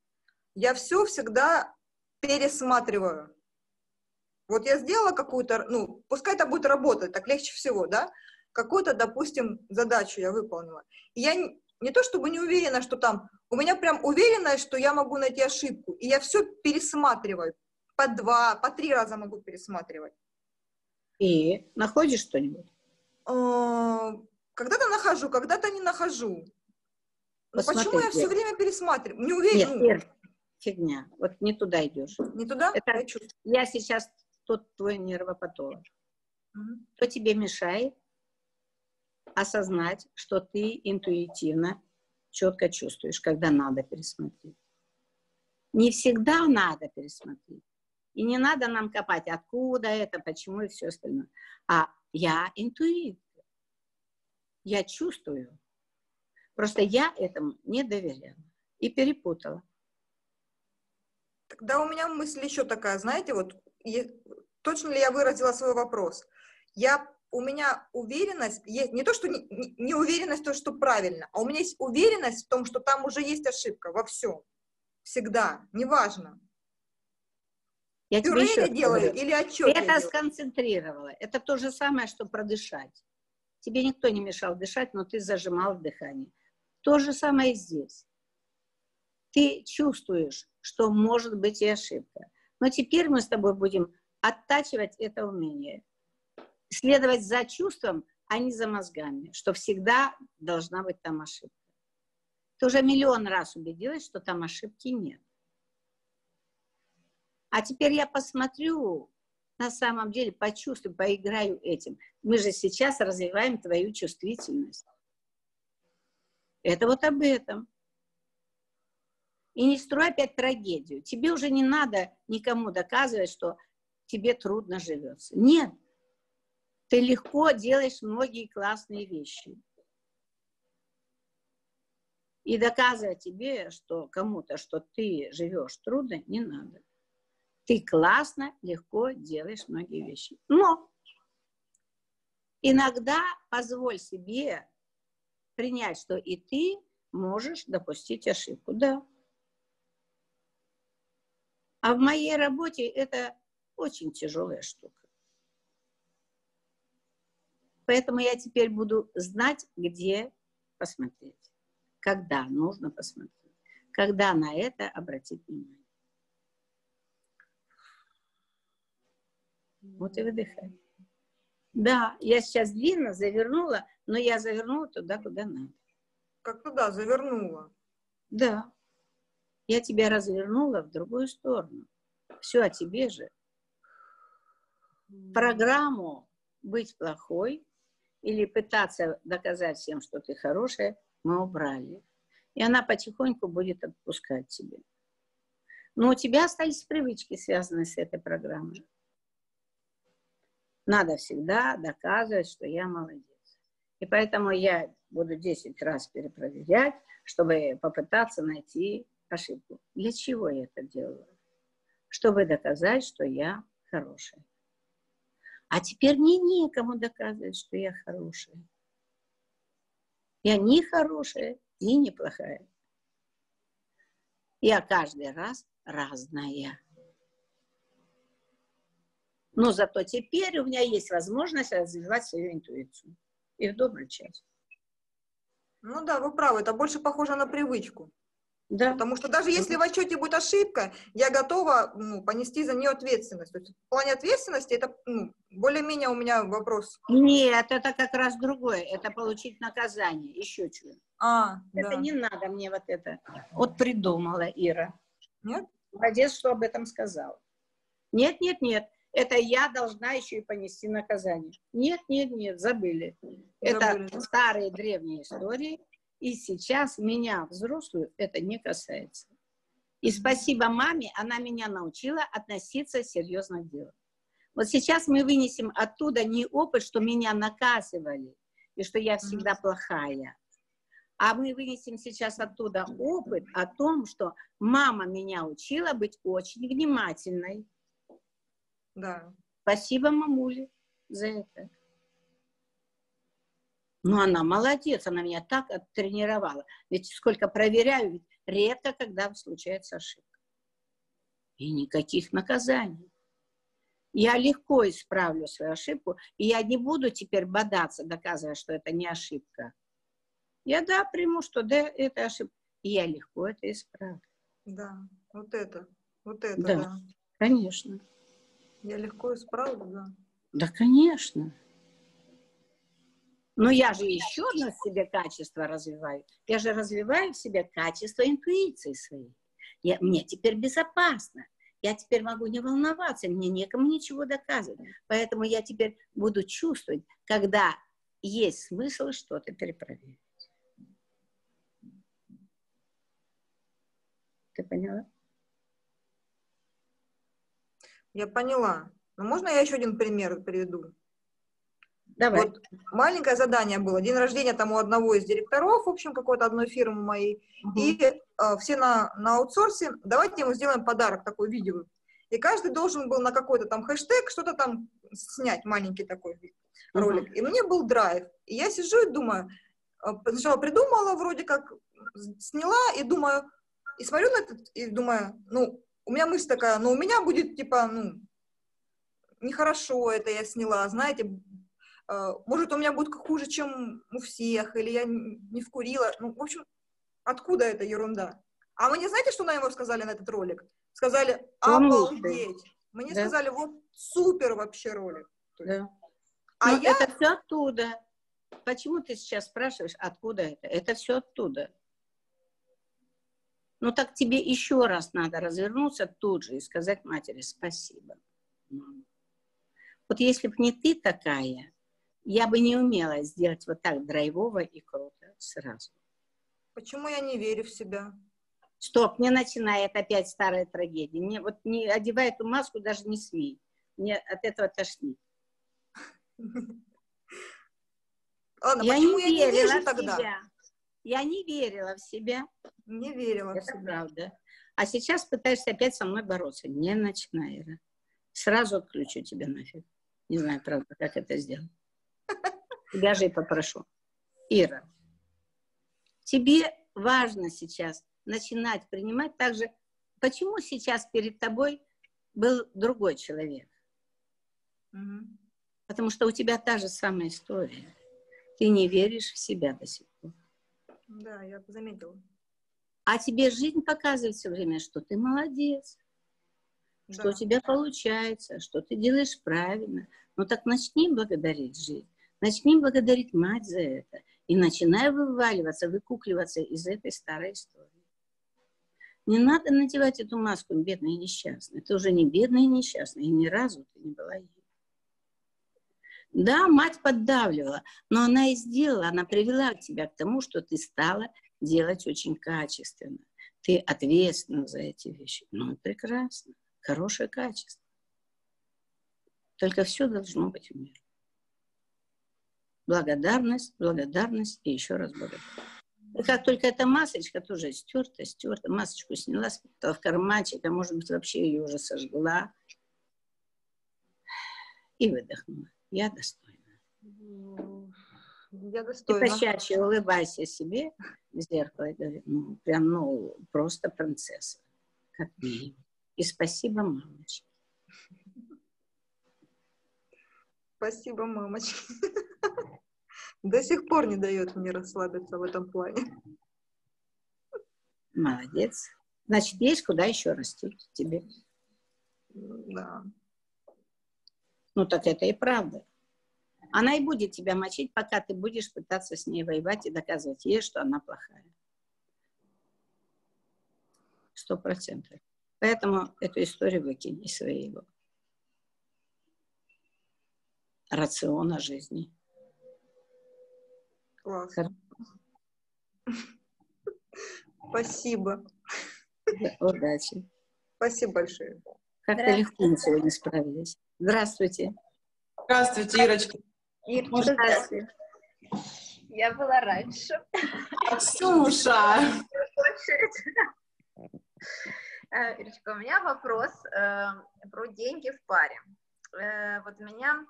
я все всегда пересматриваю. Вот я сделала какую-то, ну, пускай это будет работать, так легче всего, да, какую-то, допустим, задачу я выполнила. И я не, не то чтобы не уверена, что там, у меня прям уверенность, что я могу найти ошибку, и я все пересматриваю, по два, по три раза могу пересматривать. И находишь что-нибудь? А, когда-то нахожу, когда-то не нахожу. Ну, почему я все время пересматриваю? Не уверена. Нет, фигня. Вот не туда идешь. Не туда? Это, я, я сейчас тот твой нервопатолог. Угу. Кто тебе мешает осознать, что ты интуитивно четко чувствуешь, когда надо пересмотреть? Не всегда надо пересмотреть. И не надо нам копать, откуда это, почему и все остальное. А я интуит. Я чувствую. Просто я этому не доверяла и перепутала. Тогда у меня мысль еще такая, знаете, вот точно ли я выразила свой вопрос? Я, у меня уверенность, есть не то, что не, не уверенность в том, что правильно, а у меня есть уверенность в том, что там уже есть ошибка во всем. Всегда, неважно. Я Пюре тебе еще делаю говорю. или отчет Это сконцентрировало. Это то же самое, что продышать. Тебе никто не мешал дышать, но ты зажимал дыхание. То же самое и здесь. Ты чувствуешь, что может быть и ошибка. Но теперь мы с тобой будем оттачивать это умение. Следовать за чувством, а не за мозгами, что всегда должна быть там ошибка. Ты уже миллион раз убедилась, что там ошибки нет. А теперь я посмотрю, на самом деле почувствую, поиграю этим. Мы же сейчас развиваем твою чувствительность. Это вот об этом. И не строй опять трагедию. Тебе уже не надо никому доказывать, что тебе трудно живется. Нет. Ты легко делаешь многие классные вещи. И доказывать тебе, что кому-то, что ты живешь трудно, не надо. Ты классно, легко делаешь многие вещи. Но иногда позволь себе принять, что и ты можешь допустить ошибку. Да. А в моей работе это очень тяжелая штука. Поэтому я теперь буду знать, где посмотреть, когда нужно посмотреть, когда на это обратить внимание. Вот и выдыхай. Да, я сейчас длинно завернула, но я завернула туда, куда надо. Как туда завернула? Да. Я тебя развернула в другую сторону. Все о тебе же. Программу быть плохой или пытаться доказать всем, что ты хорошая, мы убрали. И она потихоньку будет отпускать тебе. Но у тебя остались привычки, связанные с этой программой. Надо всегда доказывать, что я молодец. И поэтому я буду 10 раз перепроверять, чтобы попытаться найти ошибку. Для чего я это делаю? Чтобы доказать, что я хорошая. А теперь мне некому доказывать, что я хорошая. Я не хорошая, ни неплохая. Я каждый раз разная. Но зато теперь у меня есть возможность развивать свою интуицию. И в добрый час. Ну да, вы правы, это больше похоже на привычку. Да. Потому что даже если в отчете будет ошибка, я готова ну, понести за нее ответственность. То есть в плане ответственности это ну, более-менее у меня вопрос. Нет, это как раз другое. Это получить наказание. Еще чего. А, Это да. не надо мне вот это. Вот придумала Ира. Нет? Молодец, что об этом сказала. Нет, нет, нет. Это я должна еще и понести наказание. Нет, нет, нет, забыли. Это Забыли, да? старые древние истории. И сейчас меня, взрослую, это не касается. И спасибо маме, она меня научила относиться серьезно к делу. Вот сейчас мы вынесем оттуда не опыт, что меня наказывали, и что я всегда плохая, а мы вынесем сейчас оттуда опыт о том, что мама меня учила быть очень внимательной. Да. Спасибо мамуле за это. Ну, она молодец, она меня так оттренировала. Ведь сколько проверяю, ведь редко, когда случается ошибка. И никаких наказаний. Я легко исправлю свою ошибку, и я не буду теперь бодаться, доказывая, что это не ошибка. Я, да, приму, что да, это ошибка. И я легко это исправлю. Да, вот это, вот это, Да. да. Конечно. Я легко исправлю, да. Да, конечно. Но я же еще одно в себе качество развиваю. Я же развиваю в себе качество интуиции своей. Я, мне теперь безопасно. Я теперь могу не волноваться, мне некому ничего доказывать. Поэтому я теперь буду чувствовать, когда есть смысл что-то перепроверить. Ты поняла? Я поняла. Но можно я еще один пример приведу? Давай. Вот маленькое задание было. День рождения там у одного из директоров, в общем, какой-то одной фирмы моей. Мгм. И э, все на, на аутсорсе, давайте ему сделаем подарок такой видео. И каждый должен был на какой-то там хэштег что-то там снять, маленький такой ролик. И мне был драйв. И я сижу и думаю, э, сначала придумала вроде как, сняла и думаю, и смотрю на этот, и думаю, ну, у меня мысль такая, ну, у меня будет, типа, ну, нехорошо это я сняла, знаете, может, у меня будет хуже, чем у всех, или я не вкурила. Ну, в общем, откуда эта ерунда? А мне знаете, что на него сказали на этот ролик? Сказали, лучший. обалдеть. Мне Да. сказали, вот супер вообще ролик. Да. А Но я, это все оттуда. Почему ты сейчас спрашиваешь, откуда это? Это все оттуда. Ну так тебе еще раз надо развернуться тут же и сказать матери спасибо. мама». Вот если бы не ты такая, я бы не умела сделать вот так драйвово и круто сразу. почему я не верю в себя? Стоп, не начинает опять старая трагедия. Не, вот не одевай эту маску, даже не смей. Мне от этого тошнит. [laughs] Ладно, я почему не я не в тогда? себя. Я не верила в себя. Не верила в Это себя. правда. А сейчас пытаешься опять со мной бороться. Не начинай, Ира. Сразу отключу тебя нафиг. Не знаю, правда, как это сделать. Тебя же и попрошу. Ира, тебе важно сейчас начинать принимать также, почему сейчас перед тобой был другой человек? Мгм. Потому что у тебя та же самая история. Ты не веришь в себя до сих пор. Да, я заметила. А тебе жизнь показывает все время, что ты молодец, что Да. у тебя получается, что ты делаешь правильно. Ну так начни благодарить жизнь. Начни благодарить мать за это. И начинай вываливаться, выкукливаться из этой старой истории. Не надо надевать эту маску бедной и несчастной. Ты уже не бедная и несчастная, и ни разу ты не была ей. Да, мать поддавливала, но она и сделала, она привела тебя к тому, что ты стала делать очень качественно. Ты ответственна за эти вещи. Ну, прекрасно. Хорошее качество. Только все должно быть в мире. Благодарность, благодарность и еще раз благодарность. И как только эта масочка тоже стерта, стерта, масочку сняла, спрятала в карманчик, а может быть вообще ее уже сожгла. И выдохнула. Я достойна. Я И достойна. почаще улыбайся себе в зеркало и говори, ну, прям, ну, просто принцесса, как минимум. И спасибо, мамочке. Спасибо, мамочка. [laughs] До сих пор не дает мне расслабиться в этом плане. Молодец. Значит, есть куда еще расти тебе. Да. Ну, так это и правда. Она и будет тебя мочить, пока ты будешь пытаться с ней воевать и доказывать ей, что она плохая. Сто процентов. Поэтому эту историю выкинь из своего рациона жизни. Класс. Спасибо. Удачи. Спасибо большое. Как-то легко мы сегодня справились. Здравствуйте. Здравствуйте, Ирочка. Ирочка, здравствуйте. Я была раньше. Ксюша. Э, Ирочка, у меня вопрос э, про деньги в паре. Э, вот меня...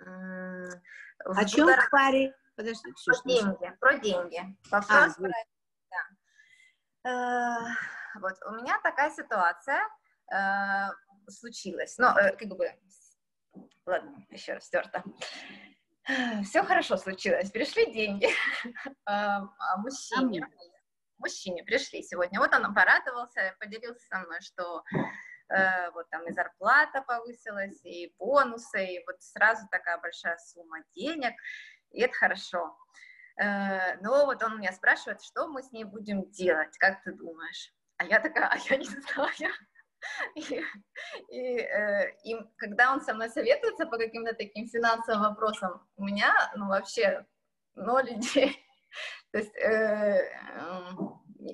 Э, О чем в паре? Подожди, Ксюша. Про деньги, про деньги. Вопрос а, про... Да. Э, вот, у меня такая ситуация э, случилась. Но, э, как бы, ладно, еще раз стерто. Все хорошо случилось, пришли деньги. А, [laughs] а мужчине, мужчине пришли сегодня. Вот он порадовался, поделился со мной, что э, вот там и зарплата повысилась, и бонусы, и вот сразу такая большая сумма денег, и это хорошо. Э, но вот он меня спрашивает, что мы с ней будем делать, как ты думаешь? А я такая, а я не знаю. [laughs] И, и, э, и когда он со мной советуется по каким-то таким финансовым вопросам, у меня, ну, вообще ноль идей. [laughs] То есть э,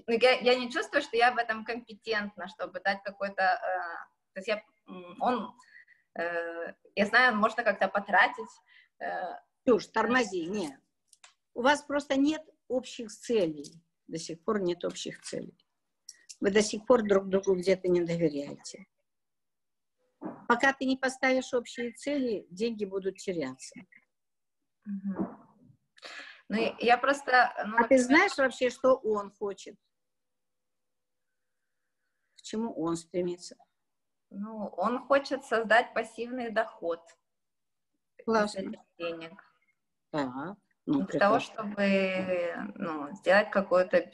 ну, я, я не чувствую, что я в этом компетентна, чтобы дать какой-то... Э, то есть я, он, э, я знаю, можно как-то потратить. Э, Слушай, тормози, нет. У вас просто нет общих целей. До сих пор нет общих целей. Вы до сих пор друг другу где-то не доверяете. Пока ты не поставишь общие цели, деньги будут теряться. Угу. Ну, я просто... Ну, а ты знаешь вообще, что он хочет? К чему он стремится? Ну, он хочет создать пассивный доход. Классно. Денег. Ну, Для того, чтобы ну, сделать какое-то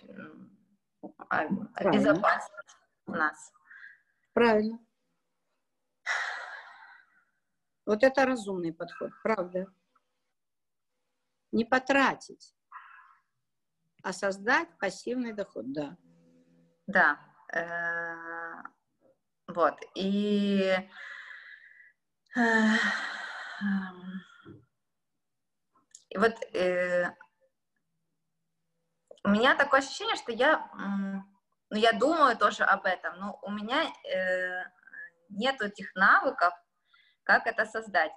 безопасность у нас. Правильно. Вот это разумный подход, правда. Не потратить, а создать пассивный доход, да. Да. Э, вот. И э, и вот э, у меня такое ощущение, что я, ну, я думаю тоже об этом, но у меня э, нет этих навыков, как это создать.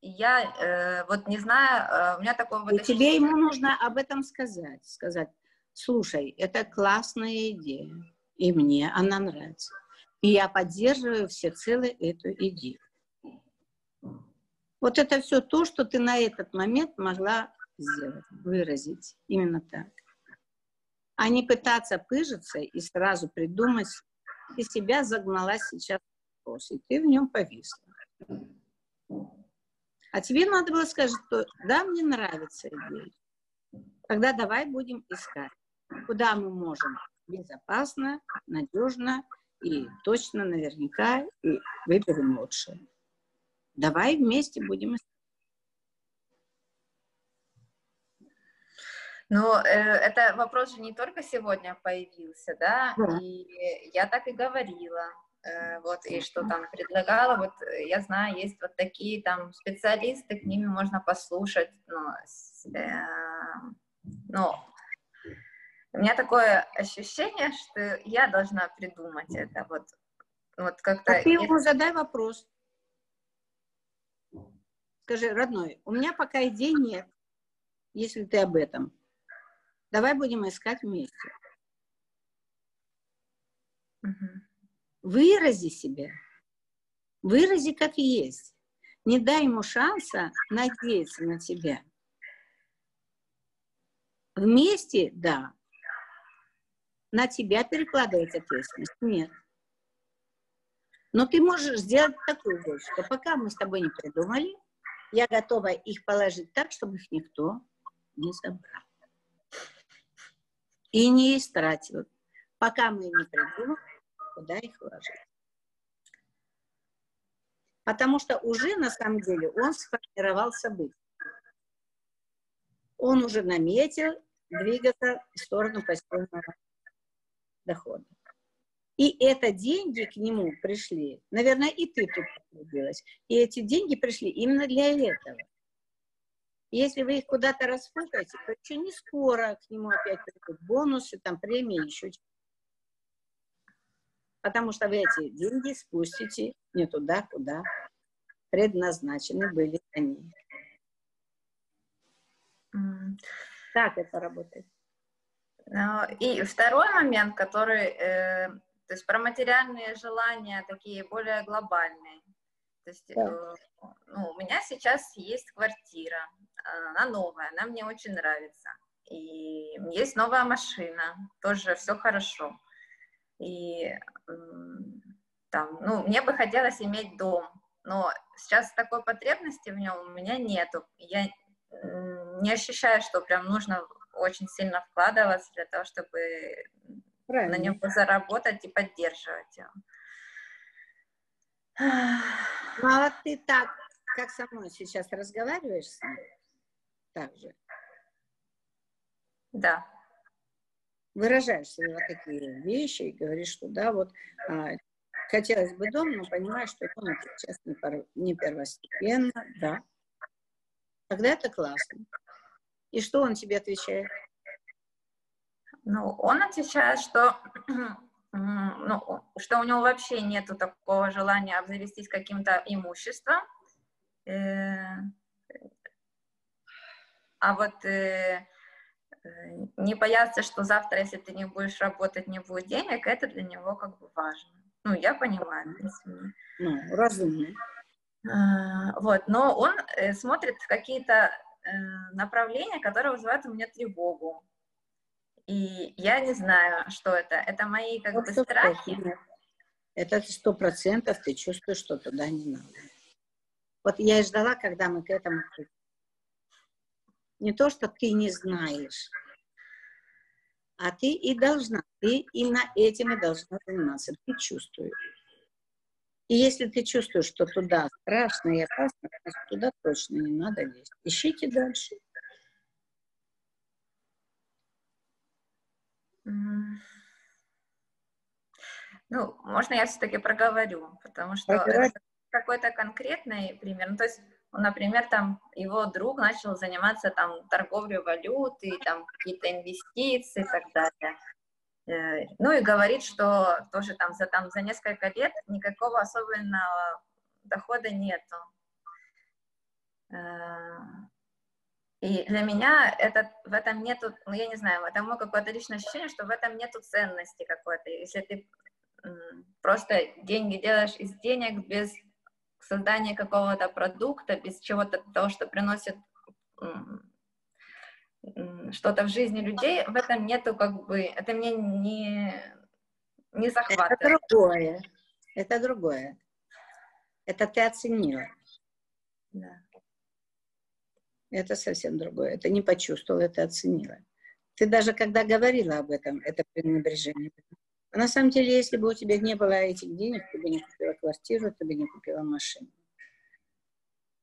Я э, вот не знаю, э, у меня такое вот И ощущение... тебе ему нужно об этом сказать, сказать, слушай, это классная идея, и мне она нравится. И я поддерживаю всецело эту идею. Вот это все то, что ты на этот момент могла сделать, выразить. Именно так а не пытаться пыжиться и сразу придумать, ты себя загнала сейчас в вопрос, и ты в нем повисла. А тебе надо было сказать, что да, мне нравится идея. Тогда давай будем искать, куда мы можем безопасно, надежно и точно, наверняка, и выберем лучшее. Давай вместе будем искать. Ну, э, это вопрос же не только сегодня появился, да, да. и я так и говорила, э, вот, и что там предлагала, вот, э, я знаю, есть вот такие там специалисты, к ними можно послушать, ну, с, э, ну, у меня такое ощущение, что я должна придумать это, вот, вот как-то... А ты ему задай вопрос. Скажи, родной, у меня пока идей нет, если ты об этом. Давай будем искать вместе. Угу. Вырази себя. Вырази как есть. Не дай ему шанса надеяться на тебя. Вместе, да. На тебя перекладывать ответственность? Нет. Но ты можешь сделать такую вещь, что пока мы с тобой не придумали, я готова их положить так, чтобы их никто не забрал и не истратил. пока мы не придумаем, куда их вложить. Потому что уже на самом деле он сформировался быть. Он уже наметил двигаться в сторону пассивного дохода. И это деньги к нему пришли. Наверное, и ты тут потрудилась. И эти деньги пришли именно для этого. Если вы их куда-то расфукаете, то еще не скоро к нему опять придут бонусы, там премии, еще Потому что вы эти деньги спустите не туда, куда предназначены были они. Mm. Так это работает. Ну, и второй момент, который, э, то есть про материальные желания такие более глобальные. То есть да. э, ну, у меня сейчас есть квартира, она новая, она мне очень нравится. И есть новая машина, тоже все хорошо. И там, ну, мне бы хотелось иметь дом, но сейчас такой потребности в нем у меня нету. Я не ощущаю, что прям нужно очень сильно вкладываться для того, чтобы Правильно. на нем заработать и поддерживать его. Ну, а ты так, как со мной сейчас разговариваешь с? Так же? Да. Выражаешь свои вот такие вещи и говоришь, что да, вот а, хотелось бы дом, но понимаешь, что дом это сейчас не, пор, не первостепенно, да. Тогда это классно. И что он тебе отвечает? Ну, он отвечает, что, [clears throat] ну, что у него вообще нету такого желания обзавестись каким-то имуществом. Э, а вот э, не бояться, что завтра, если ты не будешь работать, не будет денег, это для него как бы важно. Ну, я понимаю. Ну, разумно. Вот, но он э, смотрит какие-то направления, которые вызывают у меня тревогу. И я не знаю, что это. Это мои как вот бы страхи. Это сто процентов ты чувствуешь, что туда не надо. Вот я и ждала, когда мы к этому Не то, что ты не знаешь, а ты и должна, ты именно этим и должна заниматься. Ты чувствуешь. И если ты чувствуешь, что туда страшно и опасно, значит, туда точно не надо лезть. Ищите дальше. Ну, можно я все-таки проговорю, потому что это какой-то конкретный пример. Ну, то есть, например, там его друг начал заниматься там торговлей валюты, там какие-то инвестиции и так далее. Э, ну и говорит, что тоже там за, там за несколько лет никакого особенного дохода нету. И для меня это, в этом нету, ну, я не знаю, это мое какое-то личное ощущение, что в этом нету ценности какой-то. Если ты просто деньги делаешь из денег без создания какого-то продукта, без чего-то того, что приносит что-то в жизни людей, в этом нету как бы, это мне не, не захватывает. Это другое, это другое. Это ты оценила. Да. Это совсем другое. Это не почувствовала, это оценила. Ты даже когда говорила об этом, это пренебрежение. А на самом деле, если бы у тебя не было этих денег, ты бы не купила квартиру, ты бы не купила машину.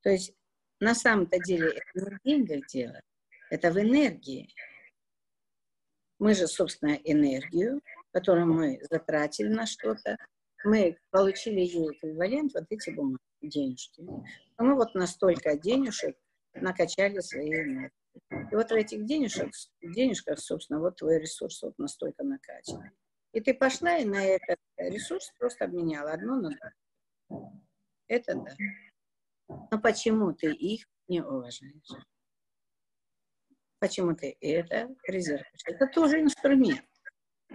То есть на самом-то деле это не в деньгах дело, это в энергии. Мы же, собственно, энергию, которую мы затратили на что-то, мы получили ей эквивалент, вот эти бумаги, денежки. А мы вот настолько денежек накачали свои энергии. И вот в этих денежках, денежках, собственно, вот твой ресурс вот настолько накачан. И ты пошла и на этот ресурс просто обменяла одно на другое. Это да. Но почему ты их не уважаешь? Почему ты это резервируешь? Это тоже инструмент.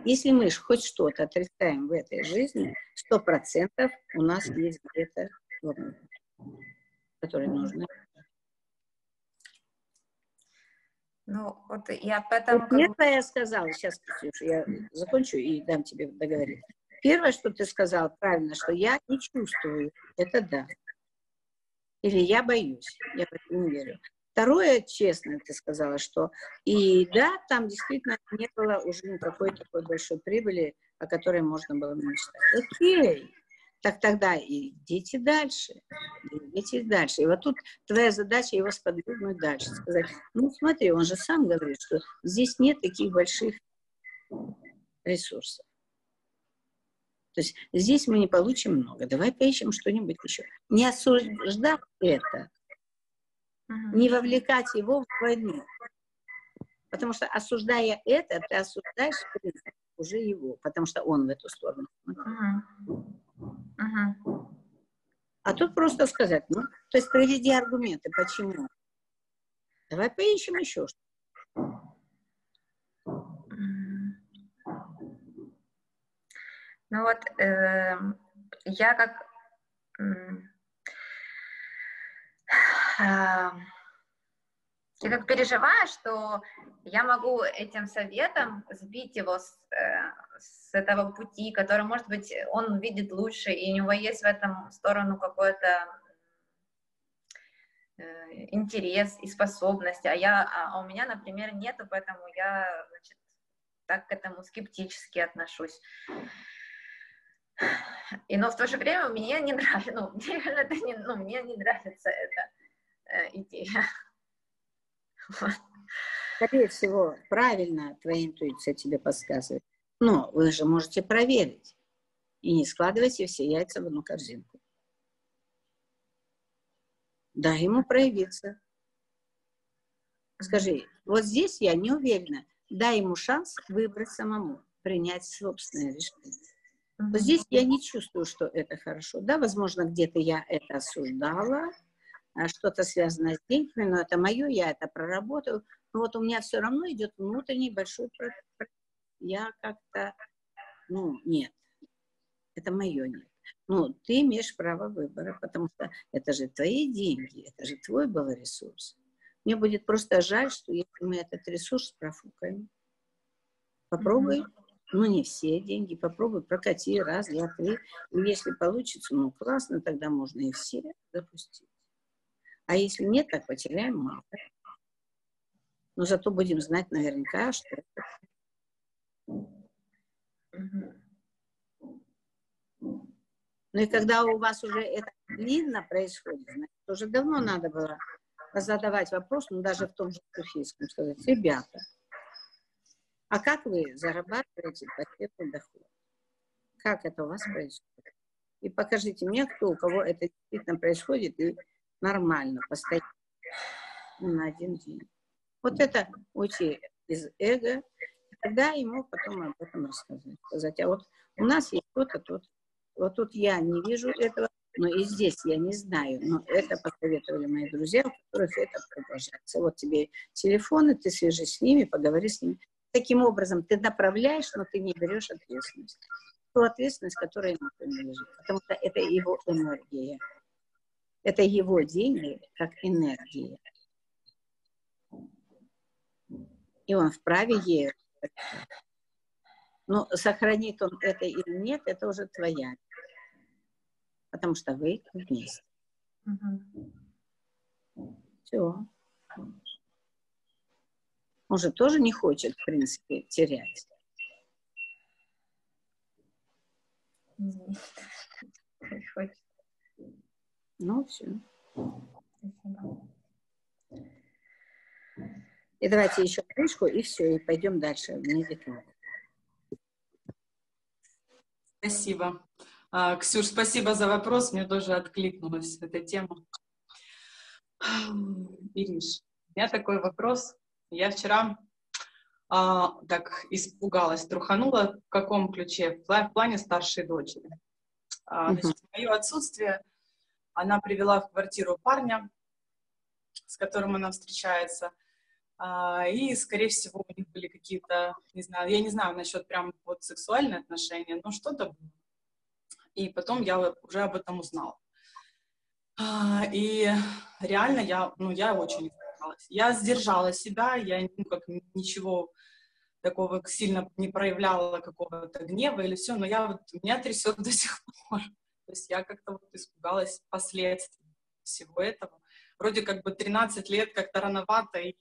Если мы хоть что-то отрицаем в этой жизни, сто процентов у нас есть где-то которые нужны Ну, вот я поэтому... Вот первое я сказала, сейчас, Ксюша, я закончу и дам тебе договорить. Первое, что ты сказала правильно, что я не чувствую, это да. Или я боюсь, я в это не верю. Второе, честно, ты сказала, что и да, там действительно не было уже никакой такой большой прибыли, о которой можно было мечтать. Окей, так тогда идите дальше, идите дальше. И вот тут твоя задача его сподвигнуть дальше, сказать, ну смотри, он же сам говорит, что здесь нет таких больших ресурсов. То есть здесь мы не получим много. Давай поищем что-нибудь еще. Не осуждать это, не вовлекать его в войну. Потому что осуждая это, ты осуждаешь уже его, потому что он в эту сторону. А тут просто сказать, ну, то есть приведи аргументы, почему. Давай поищем еще что Ну вот, э, я как... Э, я как переживаю, что я могу этим советом сбить его с, э, с этого пути, который, может быть, он видит лучше, и у него есть в этом сторону какой-то э, интерес и способность, а, я, а у меня, например, нету, поэтому я, значит, так к этому скептически отношусь. И, но в то же время мне не нравится, ну, мне, это не, ну, мне не нравится эта э, идея. [laughs] Скорее всего, правильно твоя интуиция тебе подсказывает. Но вы же можете проверить. И не складывайте все яйца в одну корзинку. Дай ему проявиться. Скажи, вот здесь я не уверена. Дай ему шанс выбрать самому, принять собственное решение. Вот здесь я не чувствую, что это хорошо. Да, возможно, где-то я это осуждала, что-то связано с деньгами, но это мое, я это проработаю. Но вот у меня все равно идет внутренний большой процесс. Я как-то, ну, нет, это мое нет. Ну, ты имеешь право выбора, потому что это же твои деньги, это же твой был ресурс. Мне будет просто жаль, что если мы этот ресурс профукаем, попробуй mm-hmm ну, не все деньги, попробуй прокати раз, два, три. И если получится, ну, классно, тогда можно и все запустить. А если нет, так потеряем мало. Но зато будем знать наверняка, что это. Ну и когда у вас уже это длинно происходит, значит, уже давно надо было задавать вопрос, ну даже в том же суфийском, сказать, ребята, а как вы зарабатываете пассивный доход? Как это у вас происходит? И покажите мне, кто, у кого это действительно происходит и нормально, постоянно, на один день. Вот это уйти из эго, тогда ему потом об этом рассказать. Сказать, а вот у нас есть то-то, то-то. Вот тут я не вижу этого, но и здесь я не знаю. Но это посоветовали мои друзья, у которых это продолжается. Вот тебе телефоны, ты свяжись с ними, поговори с ними. Таким образом, ты направляешь, но ты не берешь ответственность. Ту ответственность, которая ему принадлежит. Потому что это его энергия. Это его деньги, как энергия. И он вправе ею. Но сохранит он это или нет, это уже твоя. Потому что вы вместе. Угу. Все. Он же тоже не хочет, в принципе, терять. [laughs] Ну, все. И давайте еще книжку, и все, и пойдем дальше. Спасибо. А, Ксюш, спасибо за вопрос. Мне тоже откликнулась эта тема. Ириш, у меня такой вопрос. Я вчера а, так испугалась, труханула в каком ключе? В плане старшей дочери. А, значит, мое отсутствие она привела в квартиру парня, с которым она встречается, а, и, скорее всего, у них были какие-то, не знаю, я не знаю насчет прям вот сексуальные отношения, но что-то было. И потом я уже об этом узнала. А, и реально я, ну, я очень испугалась. Я сдержала себя, я ну, как ничего такого сильно не проявляла какого-то гнева или все, но я вот, меня трясет до сих пор. То есть я как-то вот испугалась последствий всего этого. вроде как бы 13 лет как-то рановато и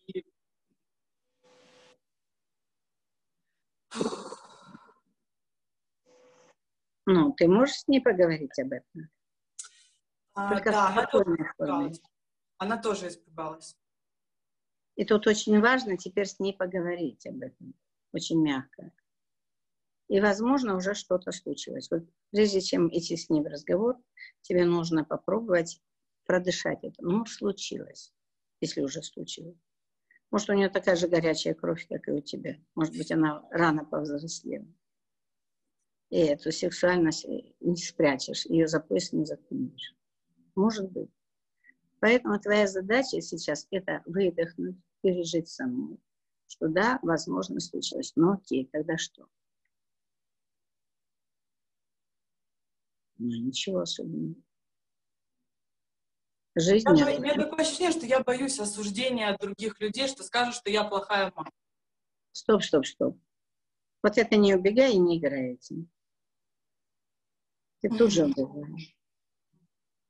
Ну, ты можешь с ней поговорить об этом? а, Только да, она тоже форме. испугалась. Она тоже испугалась. И тут очень важно теперь с ней поговорить об этом. Очень мягко. И, возможно, уже что-то случилось. Вот прежде чем идти с ней в разговор, тебе нужно попробовать продышать это. Ну, случилось, если уже случилось. Может, у нее такая же горячая кровь, как и у тебя. Может быть, она рано повзрослела. И эту сексуальность не спрячешь, ее за пояс не заткнешь. Может быть. Поэтому твоя задача сейчас это выдохнуть, пережить саму, что да, возможно, случилось. Но окей, тогда что? Ну, ничего особенного. Жизнь Я, не бо- у меня такое ощущение, что я боюсь осуждения других людей, что скажут, что я плохая мама. Стоп, стоп, стоп. Вот это не убегай и не играй этим. Ты тут же убегаешь.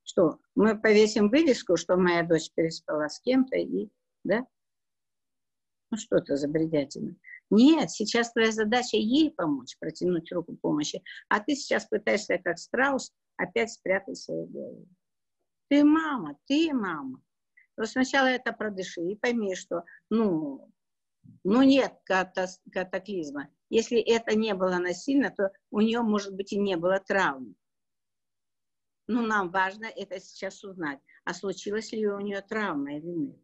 Что, мы повесим вывеску, что моя дочь переспала с кем-то и, да? Ну что это за бредятина? Нет, сейчас твоя задача ей помочь, протянуть руку помощи, а ты сейчас пытаешься, как страус, опять спрятать свою голову. Ты мама, ты мама. Но сначала это продыши и пойми, что, ну, ну нет катаклизма. Если это не было насильно, то у нее, может быть, и не было травм. Но нам важно это сейчас узнать. А случилась ли у нее травма или нет?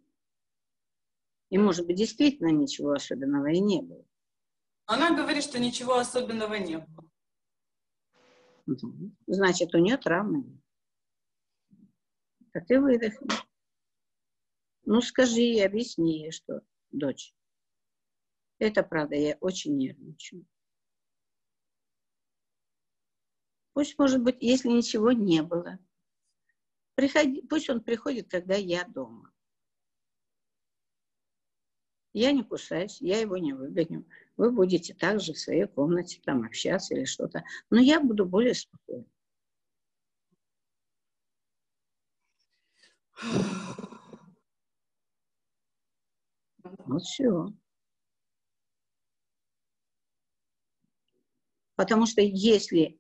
И, может быть, действительно ничего особенного и не было. Она говорит, что ничего особенного не было. Значит, у нее травмы нет. А ты выдохни. Ну, скажи ей, объясни ей, что, дочь, это правда, я очень нервничаю. Пусть, может быть, если ничего не было, приходи, пусть он приходит, когда я дома. Я не кусаюсь, я его не выгоню. Вы будете также в своей комнате там общаться или что-то. Но я буду более спокойна. Вот все. Потому что если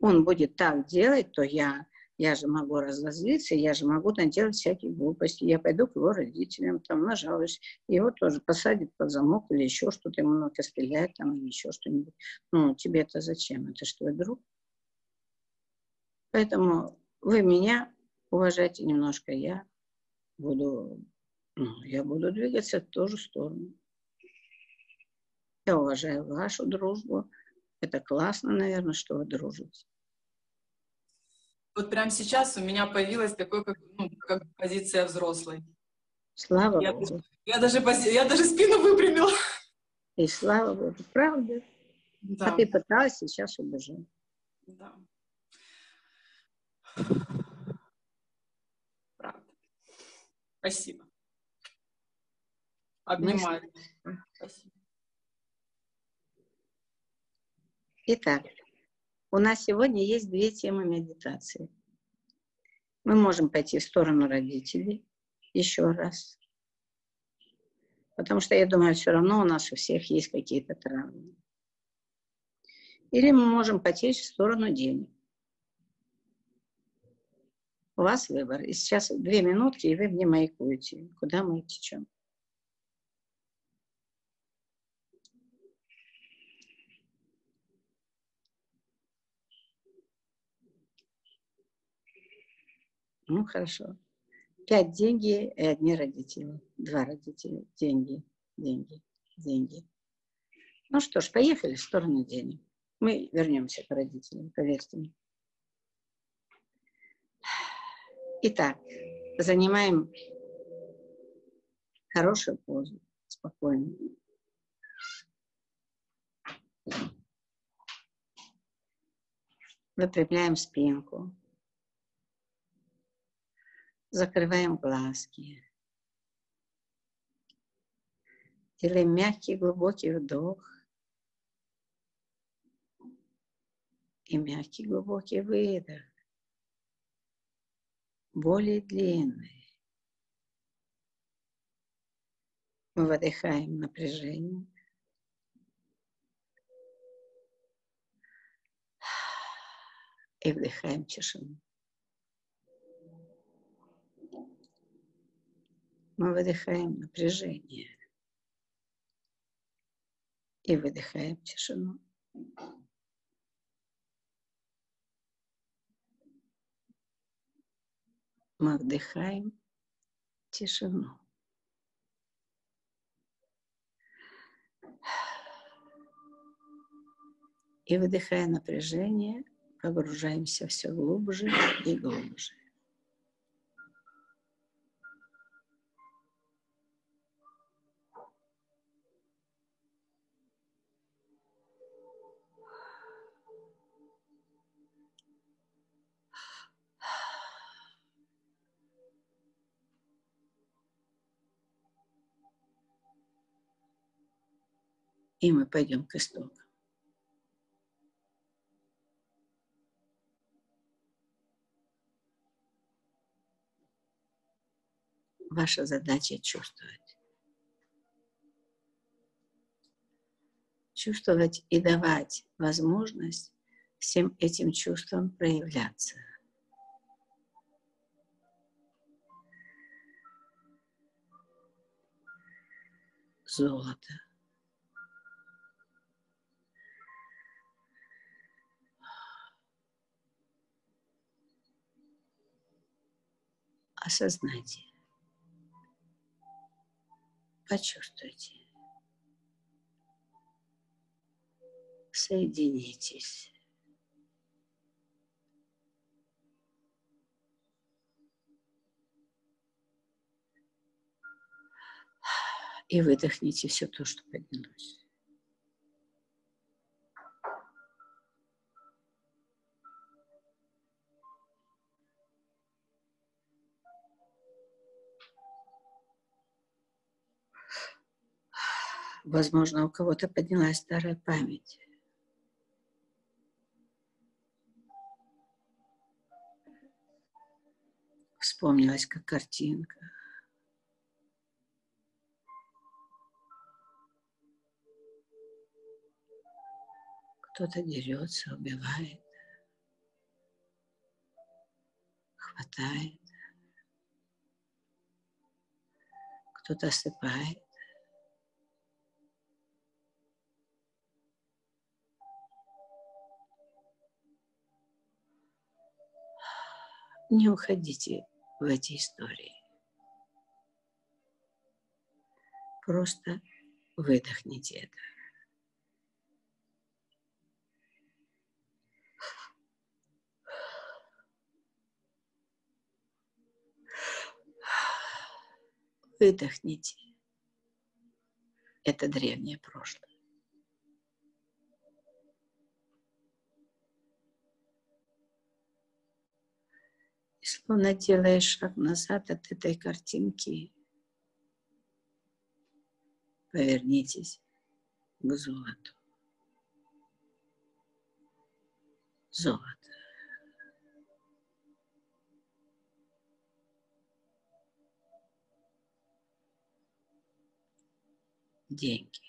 он будет так делать, то я, я же могу разозлиться, я же могу наделать всякие глупости. Я пойду к его родителям, там нажалуюсь, его тоже посадят под замок или еще что-то, ему много стрелять там или еще что-нибудь. Ну, тебе это зачем? Это что, друг? Поэтому вы меня уважайте немножко, я буду, ну, я буду двигаться в ту же сторону. Я уважаю вашу дружбу. Это классно, наверное, что вы дружите. Вот прямо сейчас у меня появилась такой, как, ну, как позиция взрослой. Слава Я, Богу. я даже, я даже спину выпрямила. И слава Богу. Правда. Да, А ты пыталась сейчас убежать. да. Правда. Спасибо. Обнимаю. Спасибо. Итак, у нас сегодня есть две темы медитации. Мы можем пойти в сторону родителей еще раз. Потому что, я думаю, все равно у нас у всех есть какие-то травмы. Или мы можем потечь в сторону денег. У вас выбор. И сейчас две минутки, и вы мне маякуете, куда мы течем. Ну, хорошо. Пять деньги и одни родители. Два родителя. Деньги, деньги, деньги. Ну что ж, поехали в сторону денег. Мы вернемся к родителям, поверьте мне. Итак, занимаем хорошую позу, спокойно. Выпрямляем спинку закрываем глазки. Делаем мягкий глубокий вдох и мягкий глубокий выдох, более длинный. Мы выдыхаем напряжение. И вдыхаем тишину. Мы выдыхаем напряжение. И выдыхаем тишину. Мы вдыхаем тишину. И выдыхая напряжение, погружаемся все глубже и глубже. И мы пойдем к истокам. Ваша задача чувствовать. Чувствовать и давать возможность всем этим чувствам проявляться. Золото. Осознайте. Почувствуйте. Соединитесь. И выдохните все то, что поднялось. Возможно, у кого-то поднялась старая память. Вспомнилась как картинка. Кто-то дерется, убивает, хватает, кто-то осыпает. Не уходите в эти истории. Просто выдохните это. Выдохните. Это древнее прошлое. Словно делаешь шаг назад от этой картинки. Повернитесь к золоту. Золото. Деньги.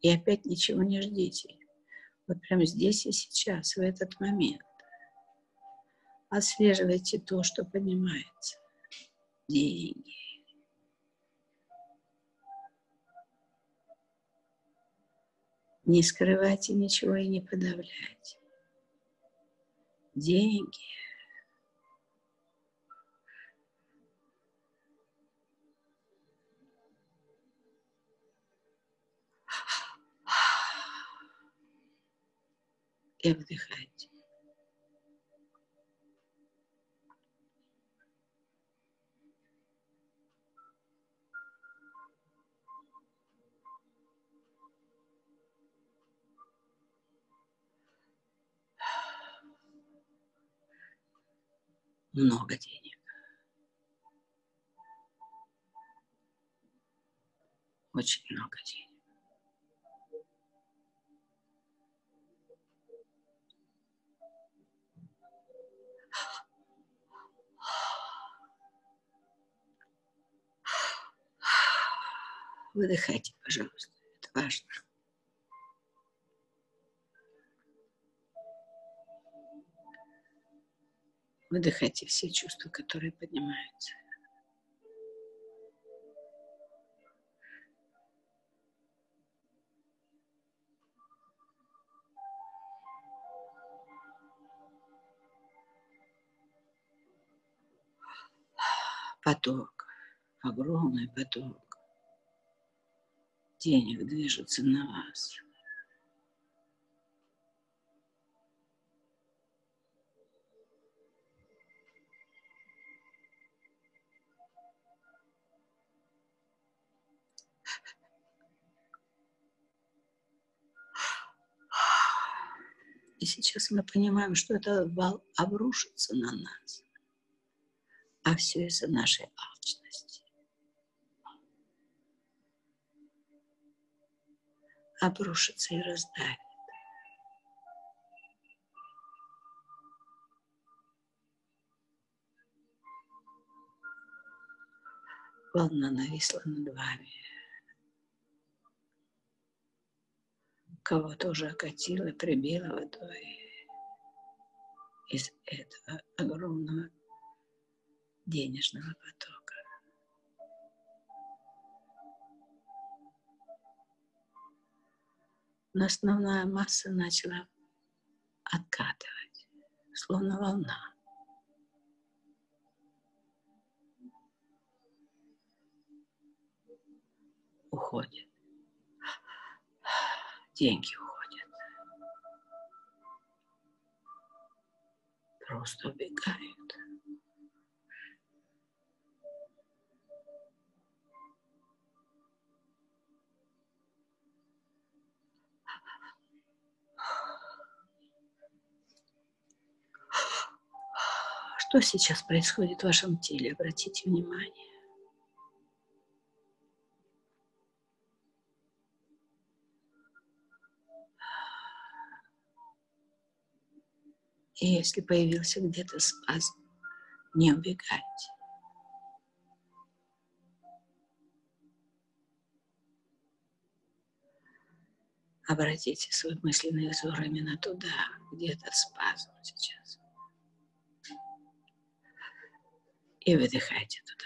И опять ничего не ждите. Вот прямо здесь и сейчас, в этот момент. Отслеживайте то, что поднимается. Деньги. Не скрывайте ничего и не подавляйте. Деньги. И вдыхайте. Много денег. Очень много денег. Выдыхайте, пожалуйста. Это важно. Выдыхайте все чувства, которые поднимаются. Поток, огромный поток денег движется на вас. И сейчас мы понимаем, что это обрушится на нас. А все из-за нашей алчности. Обрушится и раздавит. Волна нависла над вами. Кого-то уже окатило, прибило водой из этого огромного денежного потока. Но основная масса начала откатывать, словно волна. Уходит. Деньги уходят. Просто убегают. Что сейчас происходит в вашем теле? Обратите внимание. И если появился где-то спазм, не убегайте. Обратите свой мысленный взор именно туда, где то спазм сейчас. И выдыхайте туда.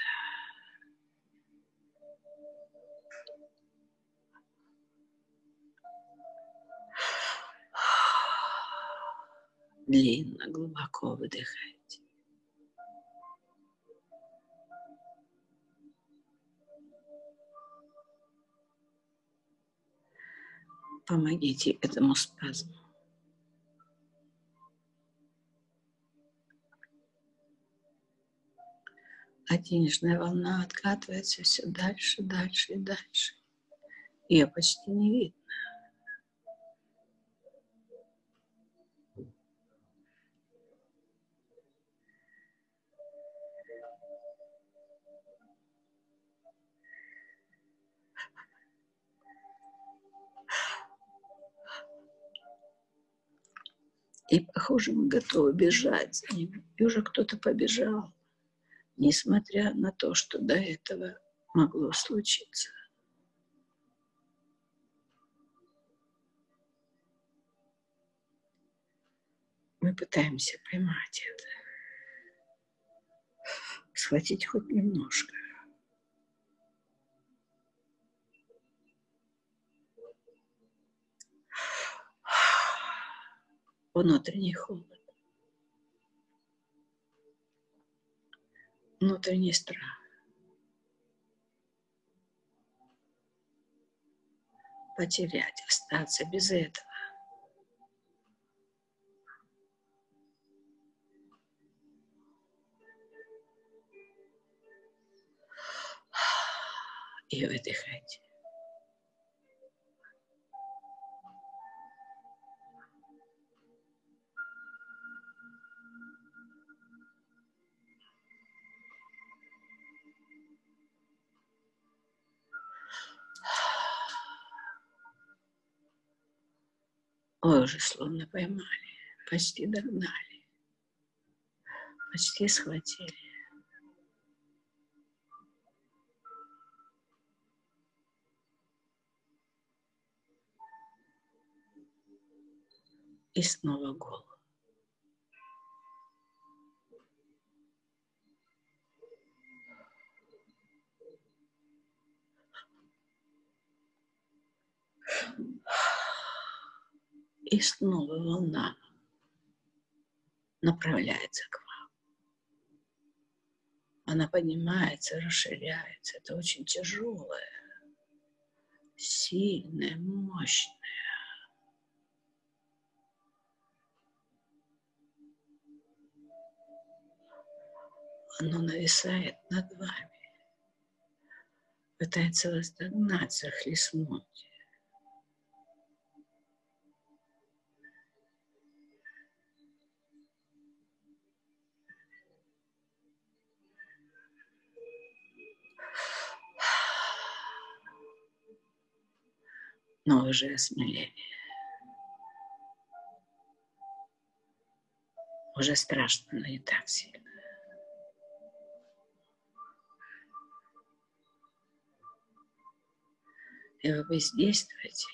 Длинно, глубоко выдыхайте. Помогите этому спазму. А денежная волна откатывается все дальше, дальше и дальше. Ее почти не видно. И, похоже, мы готовы бежать. И уже кто-то побежал, несмотря на то, что до этого могло случиться. Мы пытаемся поймать это, схватить хоть немножко. внутренний холод, внутренний страх. Потерять, остаться без этого. И выдыхайте. Ой, уже словно поймали, почти догнали, почти схватили. И снова голову. И снова волна направляется к вам. Она поднимается, расширяется. Это очень тяжелое, сильное, мощное. Оно нависает над вами, пытается вас догнать, захлестнуть. Но уже осмеление. Уже страшно, но не так сильно. И вы бездействуете.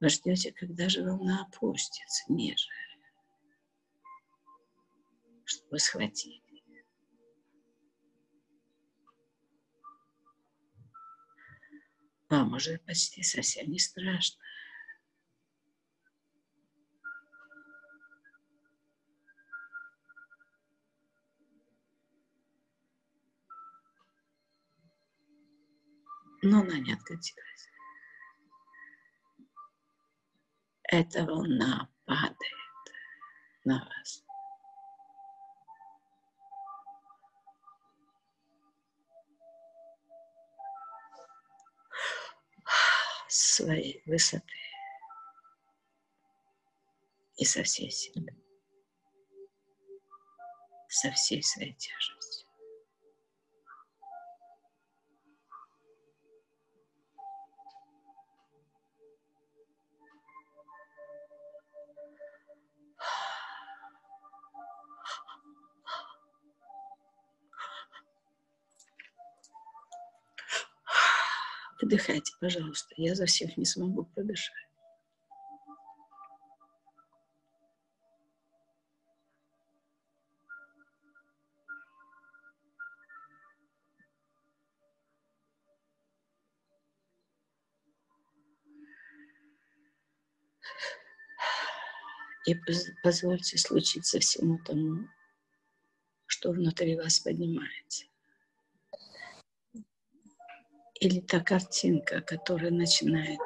Вы ждете, когда же волна опустится ниже, чтобы схватить. Вам уже почти совсем не страшно. Но она не откатилась. Эта волна падает на вас. Своей высоты и со всей силы, со всей своей тяжестью. Выдыхайте, пожалуйста. Я за всех не смогу подышать. И позвольте случиться всему тому, что внутри вас поднимается или та картинка, которая начинает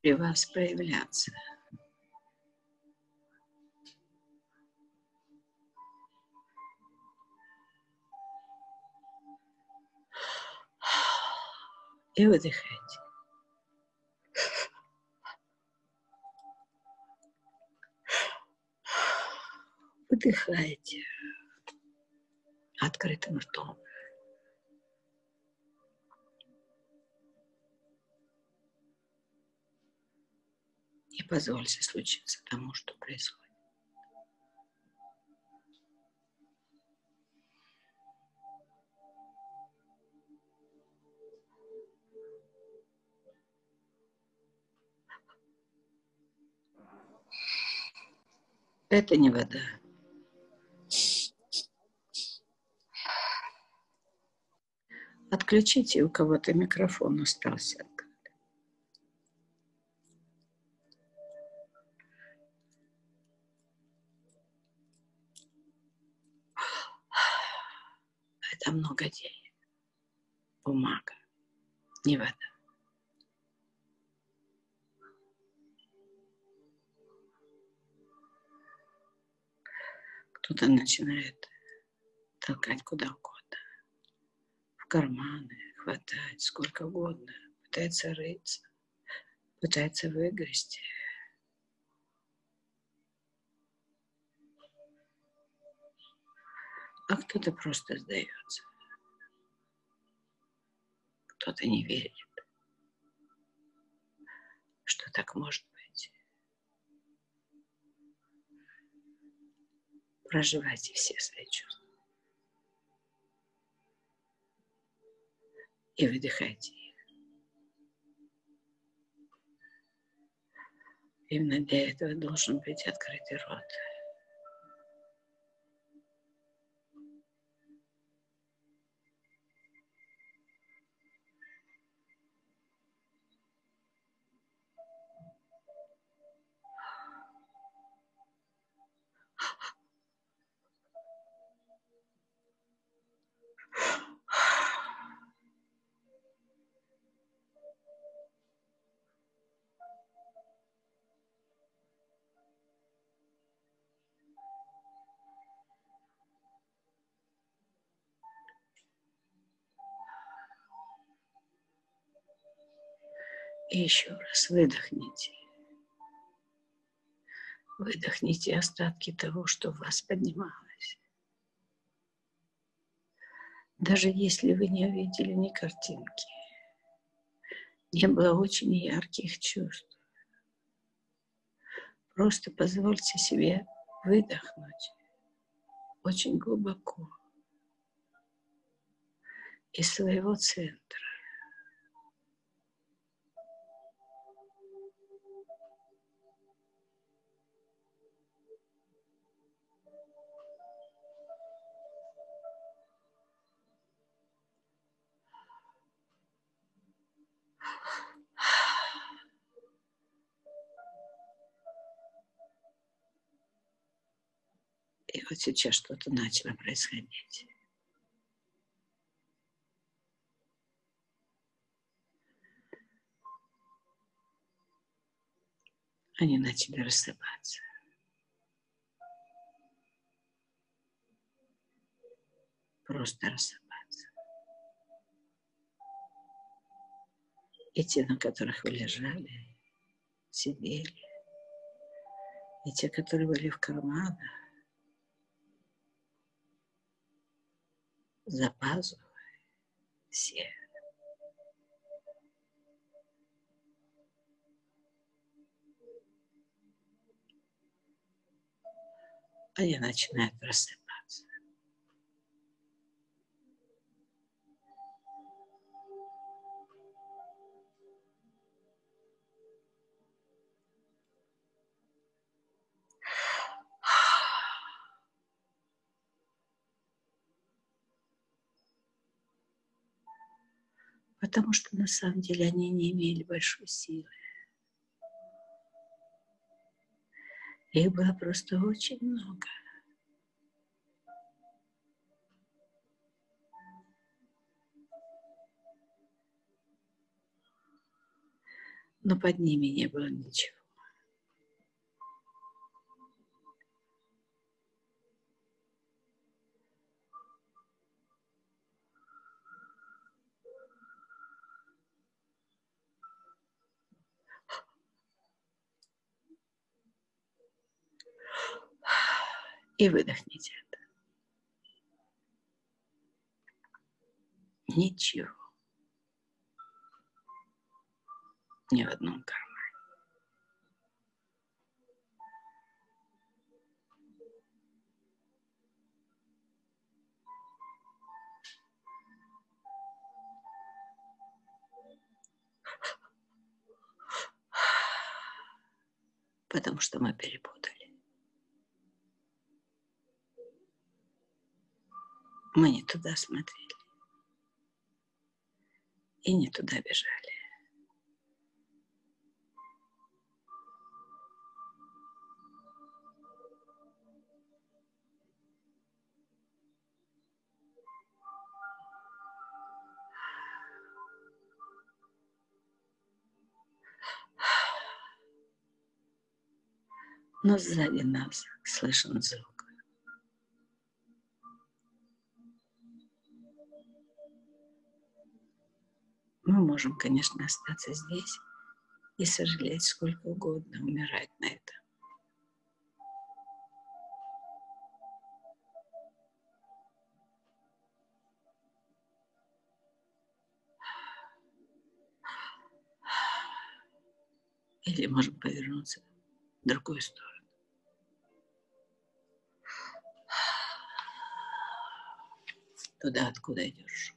при вас проявляться. И выдыхайте. Выдыхайте открытым ртом. И позвольте случиться тому, что происходит. Это не вода. Отключите, у кого-то микрофон остался. Денег. Бумага, не вода. Кто-то начинает толкать куда угодно. В карманы, хватать сколько угодно. Пытается рыться, пытается выгрести. а кто-то просто сдается. Кто-то не верит, так может быть. Проживайте все свои чувства. И выдыхайте их. Именно для этого должен быть открытый рот. И еще раз выдохните. Выдохните остатки того, что в вас поднималось. Даже если вы не увидели ни картинки, не было очень ярких чувств. Просто позвольте себе выдохнуть очень глубоко из своего центра. Сейчас что-то начало происходить. Они начали рассыпаться. Просто рассыпаться. И те, на которых вы лежали, сидели, и те, которые были в карманах, за пазухой все. Они начинают просыпаться. Потому что на самом деле они не имели большой силы. Их было просто очень много. Но под ними не было ничего. И выдохните это. Ничего. Ни в одном кармане. Потому что мы перепутали. Мы не туда смотрели. И не туда бежали. Но сзади нас слышен звук. Можем, конечно, остаться здесь и сожалеть сколько угодно, умирать на этом. Или можем повернуться в другую сторону. Туда, откуда идешь.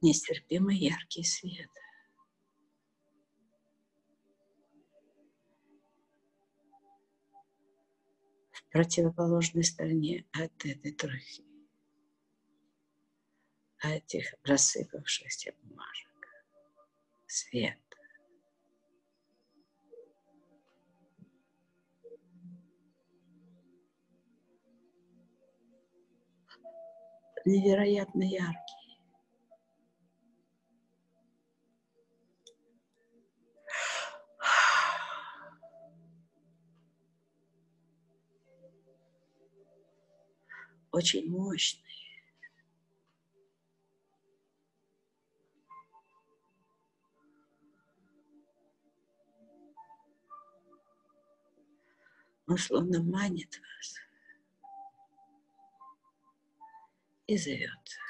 Нестерпимо яркий свет. В противоположной стороне от этой трухи, от этих рассыпавшихся бумажек. Свет. невероятно яркий. Очень мощный. Он словно манит вас. и зовет.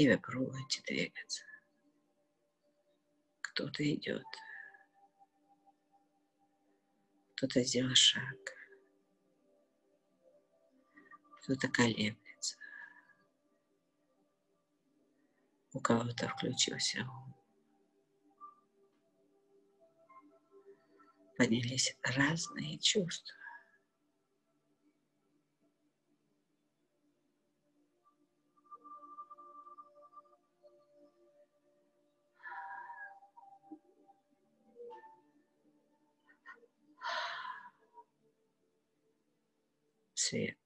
И вы пробуете двигаться. Кто-то идет, кто-то сделал шаг, кто-то колеблется. у кого-то включился ум. Поднялись разные чувства. Свет.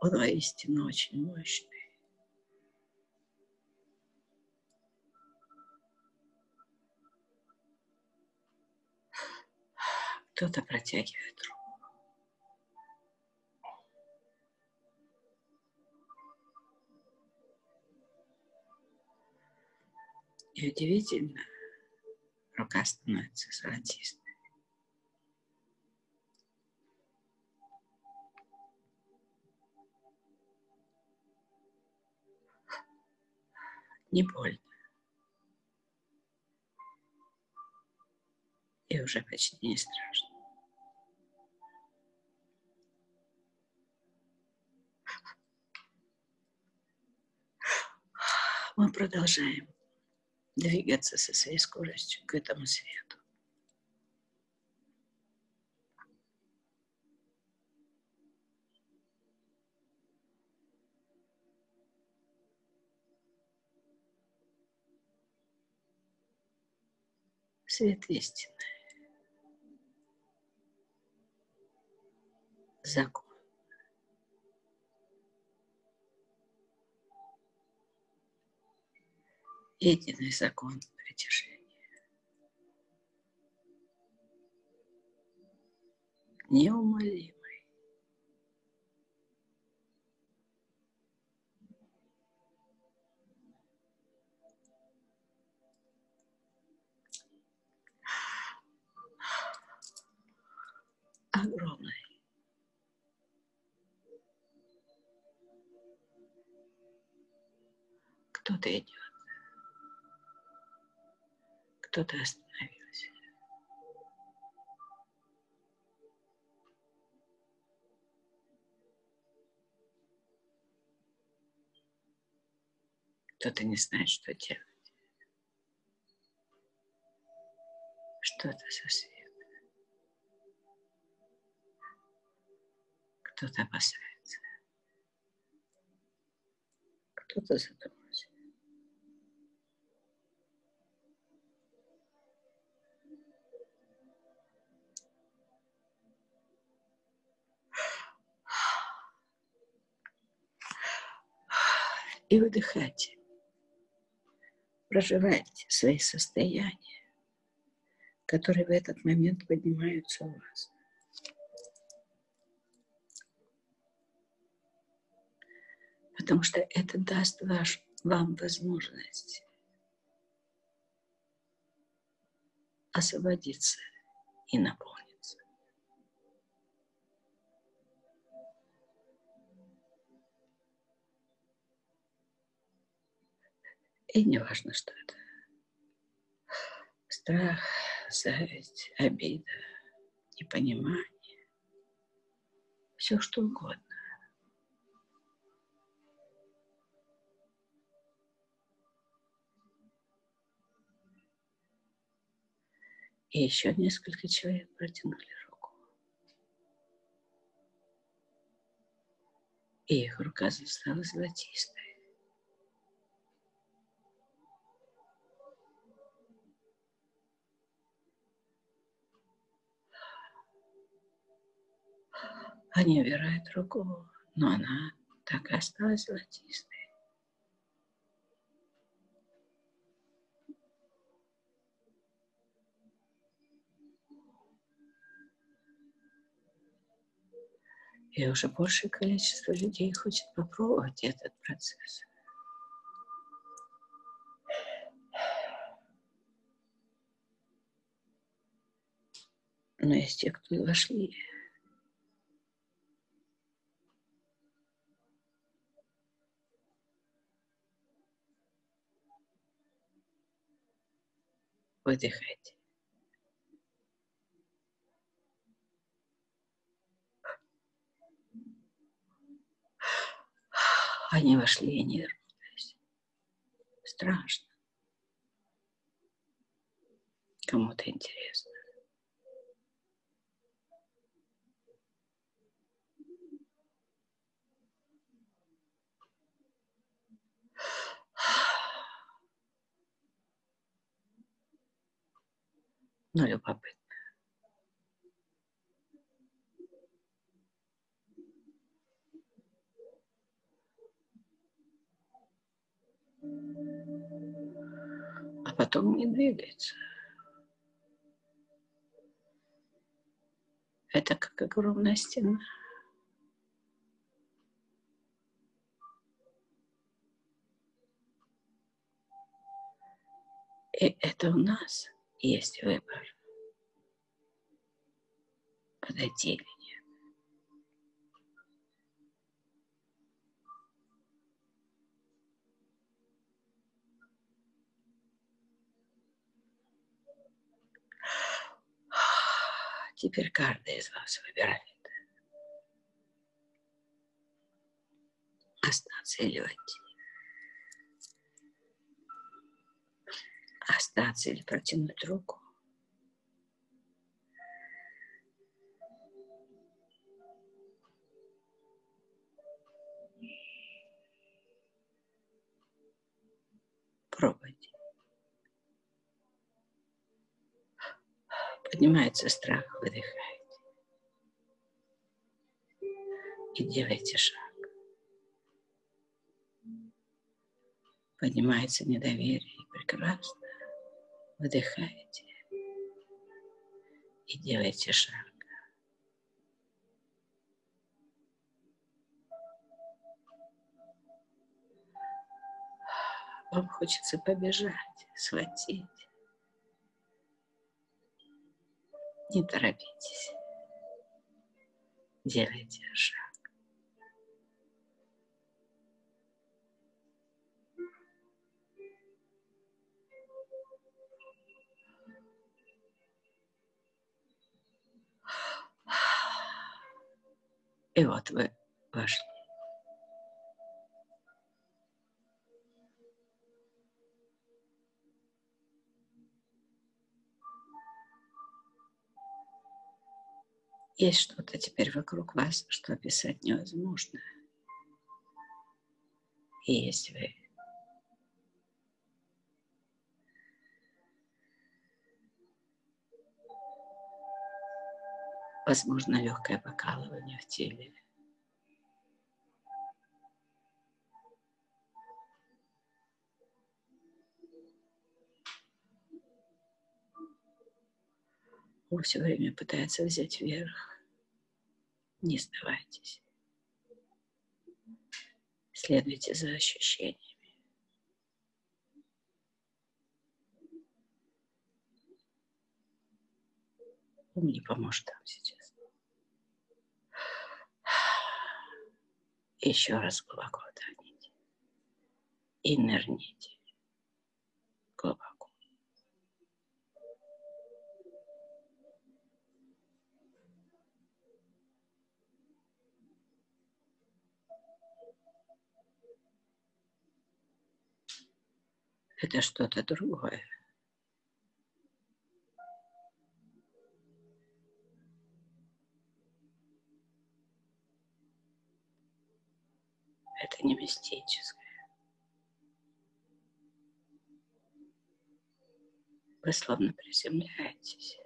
Он воистину очень мощный. Кто-то протягивает руку. И удивительно, рука становится золотистой. не больно. И уже почти не страшно. Мы продолжаем двигаться со своей скоростью к этому свету. свет истины. Закон. Единый закон притяжения. Неумолим. огромный. Кто-то кто-то остановился. Кто-то не знает, что делать. Что-то совсем. Кто-то опасается. Кто-то задумался. И выдыхайте. Проживайте свои состояния, которые в этот момент поднимаются у вас. Потому что это даст ваш, вам возможность освободиться и наполниться. И не важно, что это. Страх, зависть, обида, непонимание. Все что угодно. И еще несколько человек протянули руку. И их рука стала золотистой. Они убирают руку, но она так и осталась золотистой. И уже большее количество людей хочет попробовать этот процесс. Но есть те, кто вошли выдыхайте. Они вошли и не вернулись. Страшно. Кому-то интересно. Но любопытно. а потом не двигается. Это как огромная стена. И это у нас есть выбор. Подойти или Теперь каждый из вас выбирает. Остаться или войти. Остаться или протянуть руку. Пробуйте. Поднимается страх, выдыхайте. И делайте шаг. Поднимается недоверие, прекрасно. Выдыхайте и делайте шаг. Вам хочется побежать, схватить. Не торопитесь. Делайте шаг. И вот вы вошли. Есть что-то теперь вокруг вас, что описать невозможно. И есть вы. возможно легкое покалывание в теле. Он все время пытается взять вверх. Не сдавайтесь. Следуйте за ощущениями. Он не поможет там сейчас. Еще раз глубоко вдохните и нырните глубоко. Это что-то другое. Это не мистическое. Вы словно приземляетесь.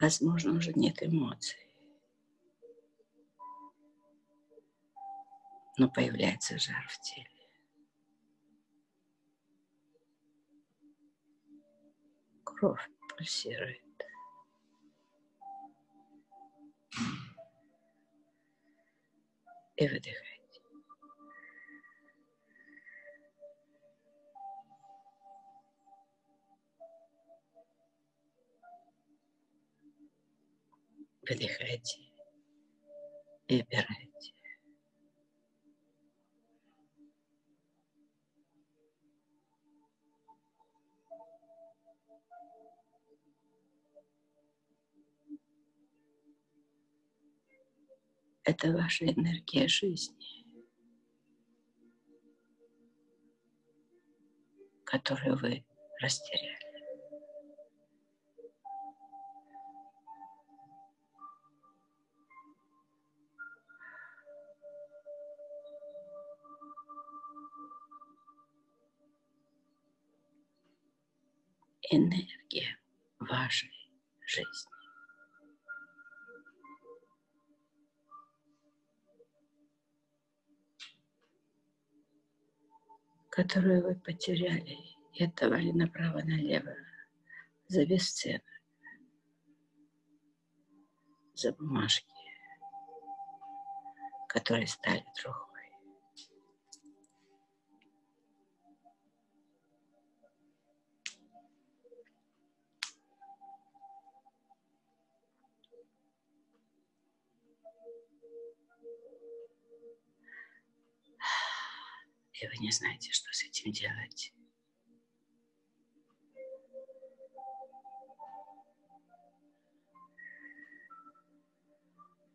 Возможно, уже нет эмоций. Но появляется жар в теле. Кровь пульсирует. И выдыхайте. Выдыхайте и опирайте. Это ваша энергия жизни, которую вы растеряли. энергия вашей жизни. Которую вы потеряли и отдавали направо-налево за бесценок, за бумажки, которые стали трухой. И вы не знаете, что с этим делать.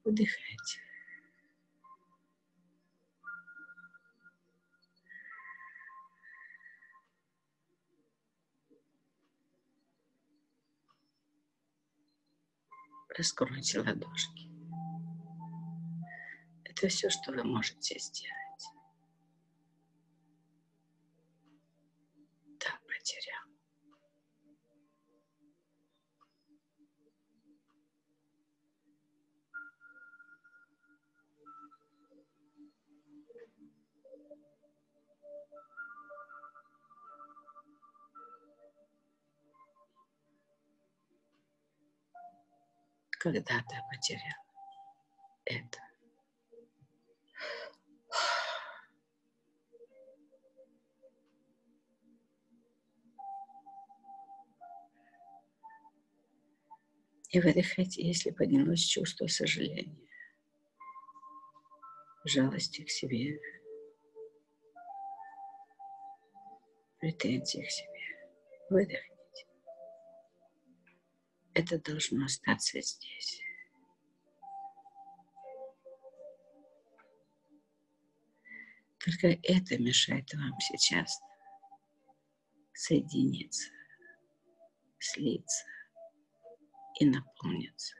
Выдыхайте. Раскройте ладошки. Это все, что вы можете сделать. Потерял. Когда-то потерял это. И выдыхайте, если поднялось чувство сожаления, жалости к себе, претензий к себе. Выдохните. Это должно остаться здесь. Только это мешает вам сейчас соединиться, слиться и наполнится.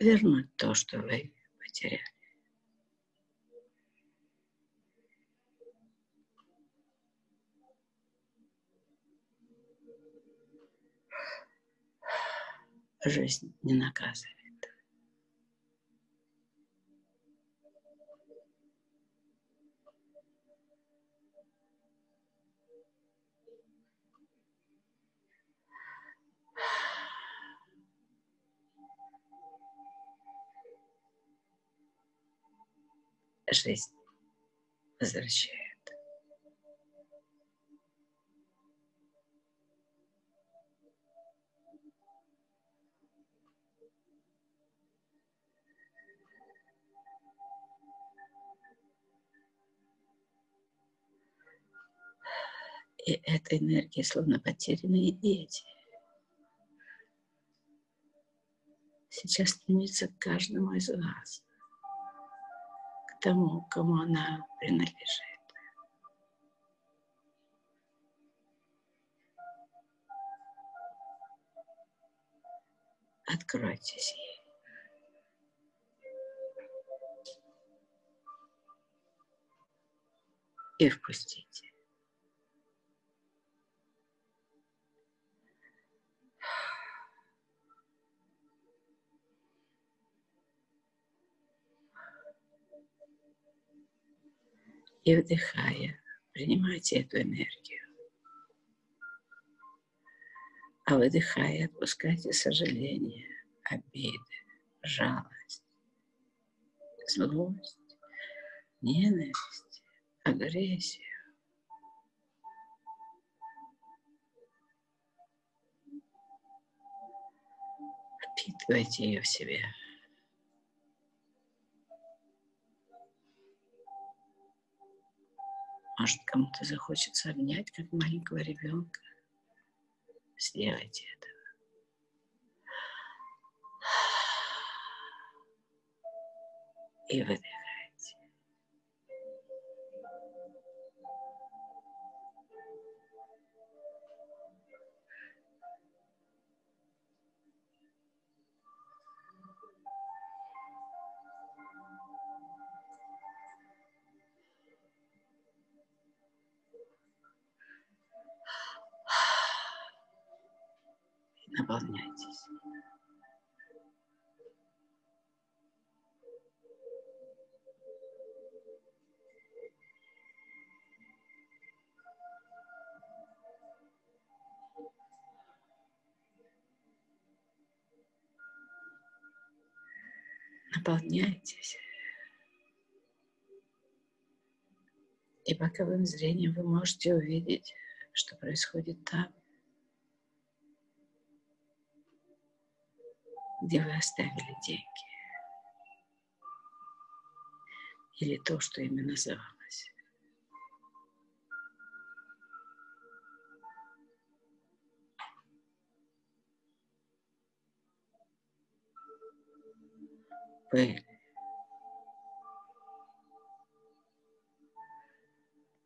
Вернуть то, что вы потеряли. Жизнь не наказывает. Жизнь возвращает. И эта энергия словно потерянные дети. Сейчас стремится к каждому из вас, тому, кому она принадлежит. Откройтесь ей. И впустите. И вдыхая, принимайте эту энергию. А выдыхая, отпускайте сожаление, обиды, жалость, злость, ненависть, агрессию. Впитывайте ее в себя. Может, кому-то захочется обнять, как маленького ребенка. Сделайте это. И выдыхайте. Наполняйтесь. И боковым зрением вы можете увидеть, что происходит там, где вы оставили деньги. Или то, что ими называлось. Пыль.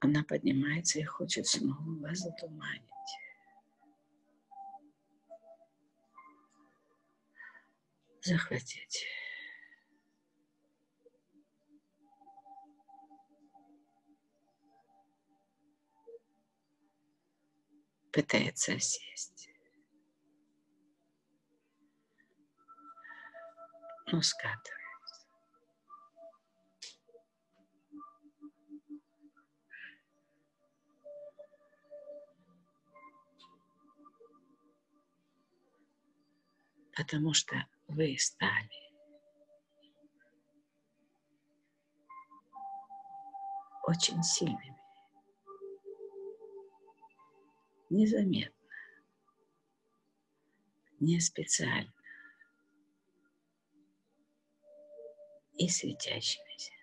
Она поднимается и хочет снова вас затуманить. захватить. Пытается сесть. Но скатывается. Потому что вы стали. Очень сильными. Незаметно. Не специально. И светящимися.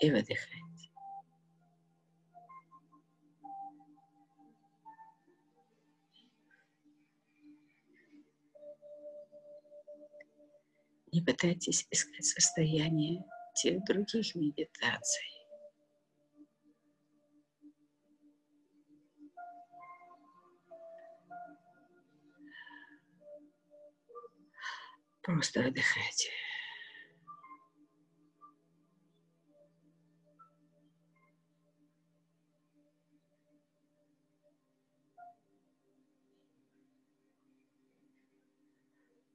И выдыхайте. Не пытайтесь искать состояние тех других медитаций. Просто выдыхайте.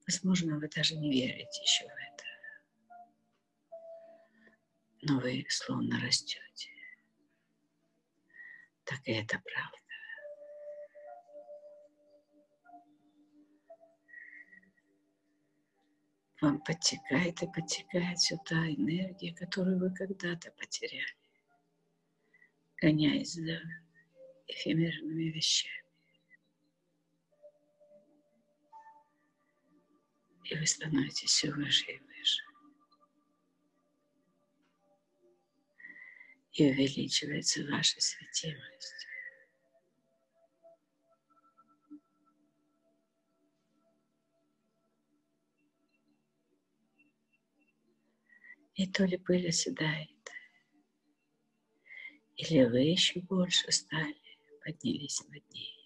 Возможно, вы даже не верите еще в это. Но вы словно растете. так и это правда. Вам подтекает и подтекает все та энергия, которую вы когда-то потеряли, гоняясь за эфемерными вещами. И вы становитесь все выше и выше. И увеличивается ваша светимость. И то ли пыль оседает, или вы еще больше стали, поднялись над ней.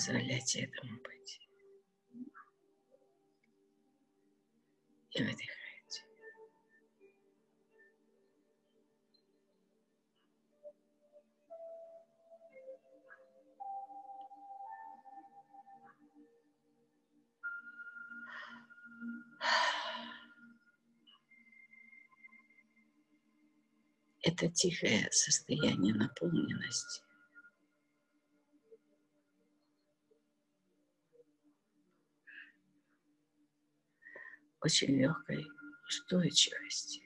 Позволяйте этому быть. И выдыхайте. Это тихое состояние наполненности очень легкой устойчивости.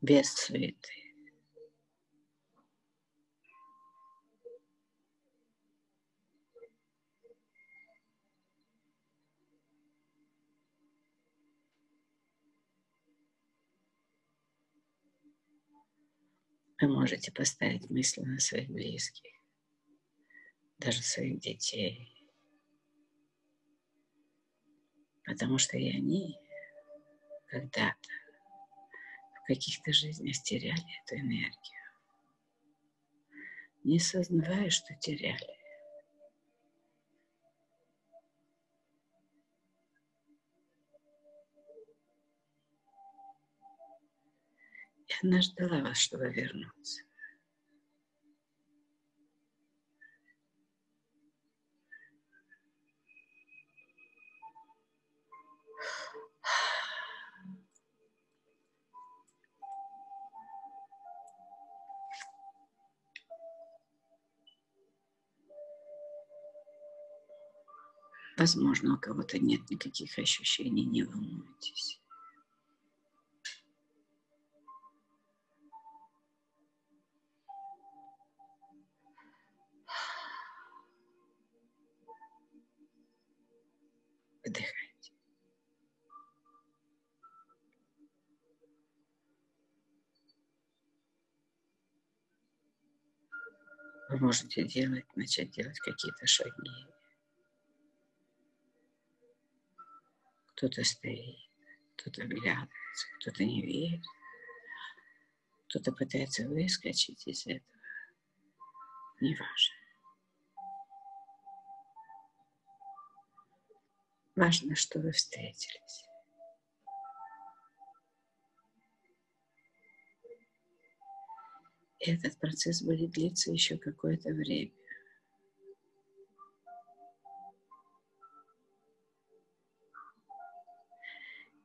Без суеты. Вы можете поставить мысли на своих близких даже своих детей. Потому что и они когда-то в каких-то жизнях теряли эту энергию. Не сознавая, что теряли. И она ждала вас, чтобы вернуться. Возможно, у кого-то нет никаких ощущений, не волнуйтесь. Выдыхайте. Вы можете делать, начать делать какие-то шаги. Кто-то стоит, кто-то оглядывается, кто-то не верит, кто-то пытается выскочить из этого. Неважно. Важно, что вы встретились. И этот процесс будет длиться еще какое-то время.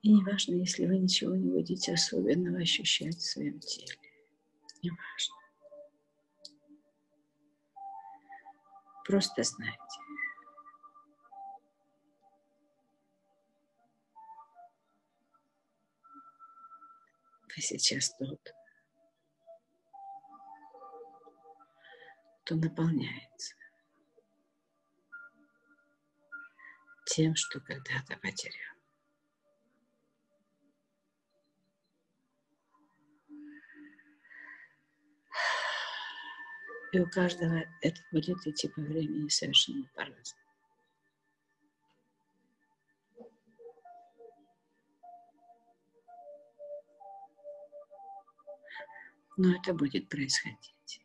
И не важно, если вы ничего не будете особенного ощущать в своем теле. Не важно. Просто знайте. Вы сейчас тот, кто наполняется тем, что когда-то потерял. И у каждого это будет идти по времени совершенно по-разному. Но это будет происходить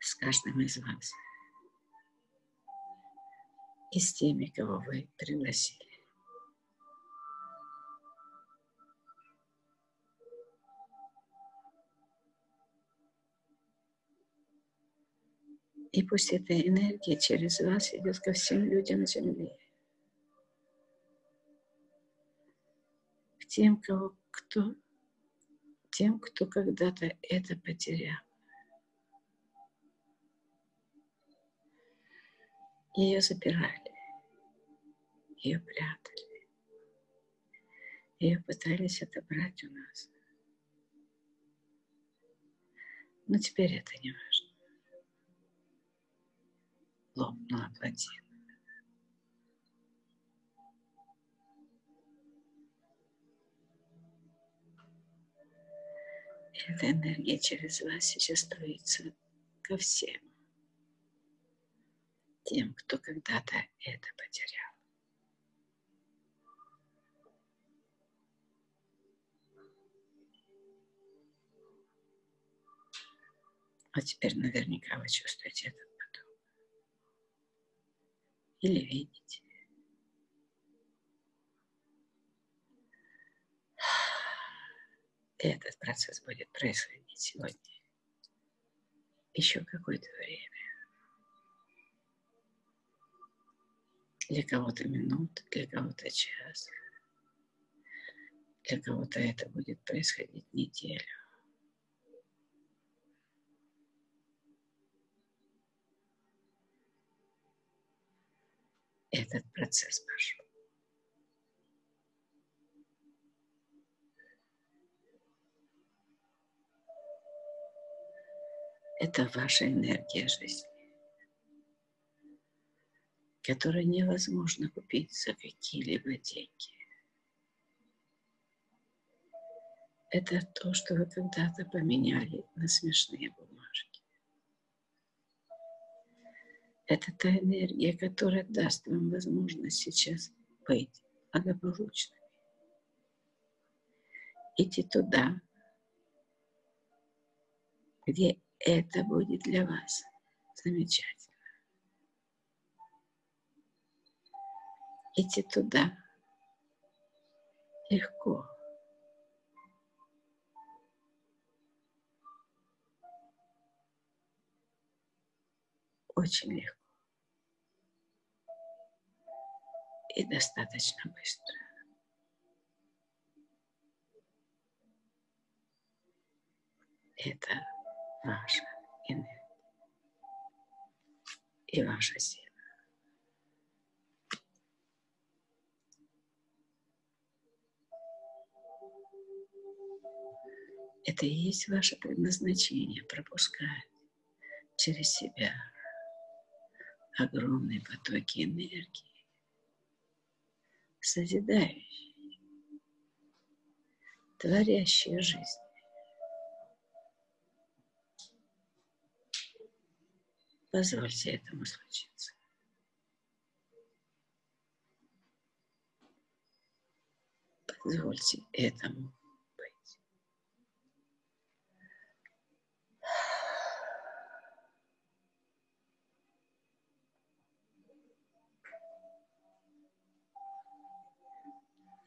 с каждым из вас и с теми, кого вы пригласили. И пусть эта энергия через вас идет ко всем людям Земли. К тем, кого, кто, тем, кто когда-то это потерял. Ее запирали, ее прятали, ее пытались отобрать у нас. Но теперь это не важно. Лопнула плотина. Эта энергия через вас сейчас струится ко всем тем, кто когда-то это потерял. А теперь наверняка вы чувствуете поток. Или видите. Этот процесс будет происходить сегодня. Еще какое-то время. Для кого-то минут, для кого-то час. Для кого-то это будет происходить неделю. Этот процесс пошел. Это ваша энергия жизни которое невозможно купить за какие-либо деньги. Это то, что вы когда-то поменяли на смешные бумажки. Это та энергия, которая даст вам возможность сейчас быть благополучными. Идти туда, где это будет для вас замечательно. идти туда легко. Очень легко. И достаточно быстро. Это ваша энергия и ваша сила. Это и есть ваше предназначение пропускать через себя огромные потоки энергии, созидающие, творящие жизнь. Позвольте этому случиться. Позвольте этому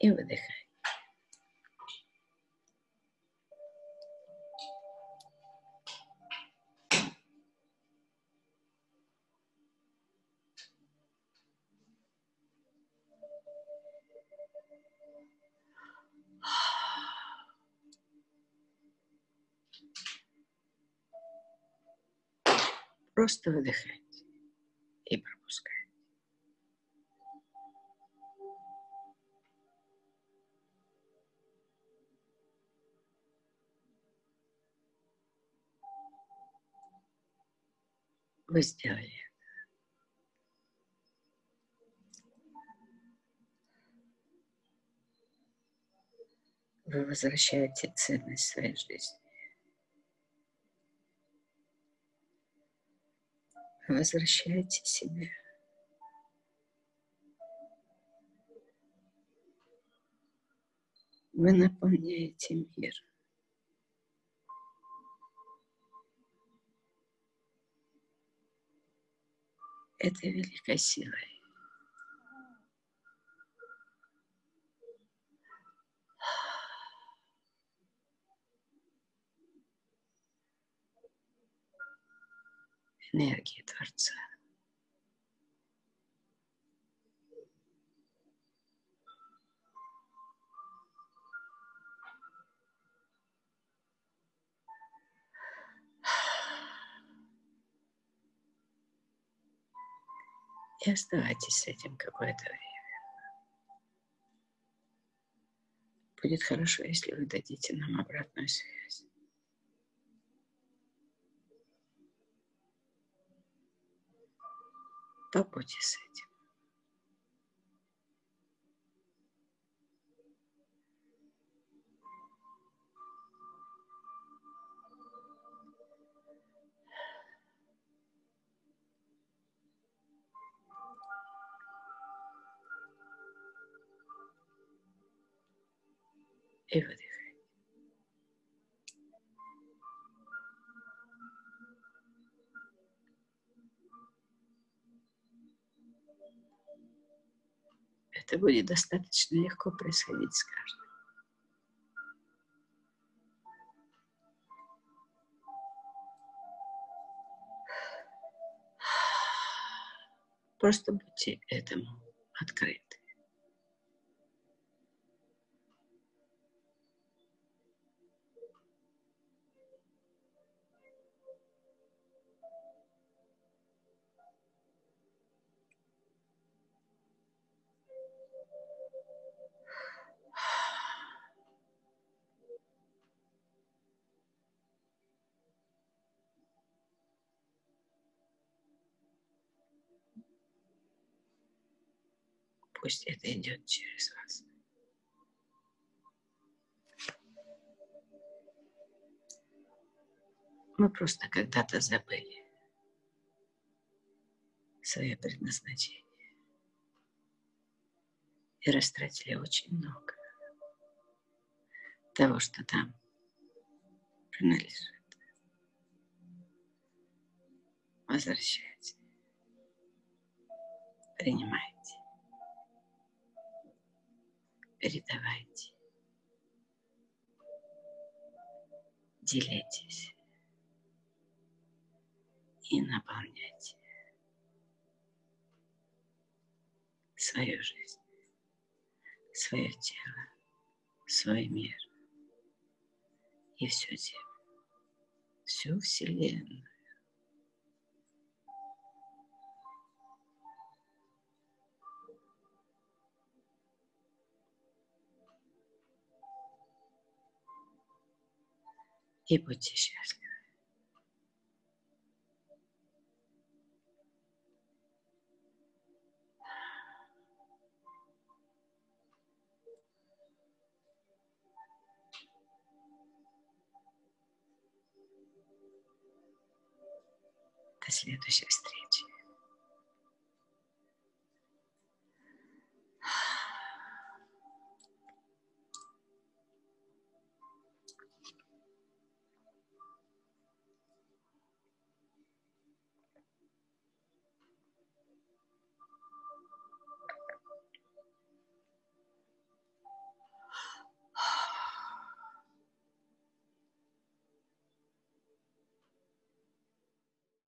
и выдыхай. Просто выдыхать и пропускать. Вы сделали. Вы возвращаете ценность своей жизни. Вы возвращаете себя. Вы наполняете мир. Этой великой силой. энергии Творца. И оставайтесь с этим какое-то время. Будет хорошо, если вы дадите нам обратную связь. Побудьте с этим. И выдыхайте. Это будет достаточно легко происходить с каждым. Просто будьте этому открыты. Пусть это идет через вас. Мы просто когда-то забыли свое предназначение и растратили очень много того, что там принадлежит. Возвращайте. Принимайте передавайте. Делитесь и наполняйте свою жизнь, свое тело, свой мир и всю Землю, всю Вселенную. и будьте счастливы. До следующей встречи.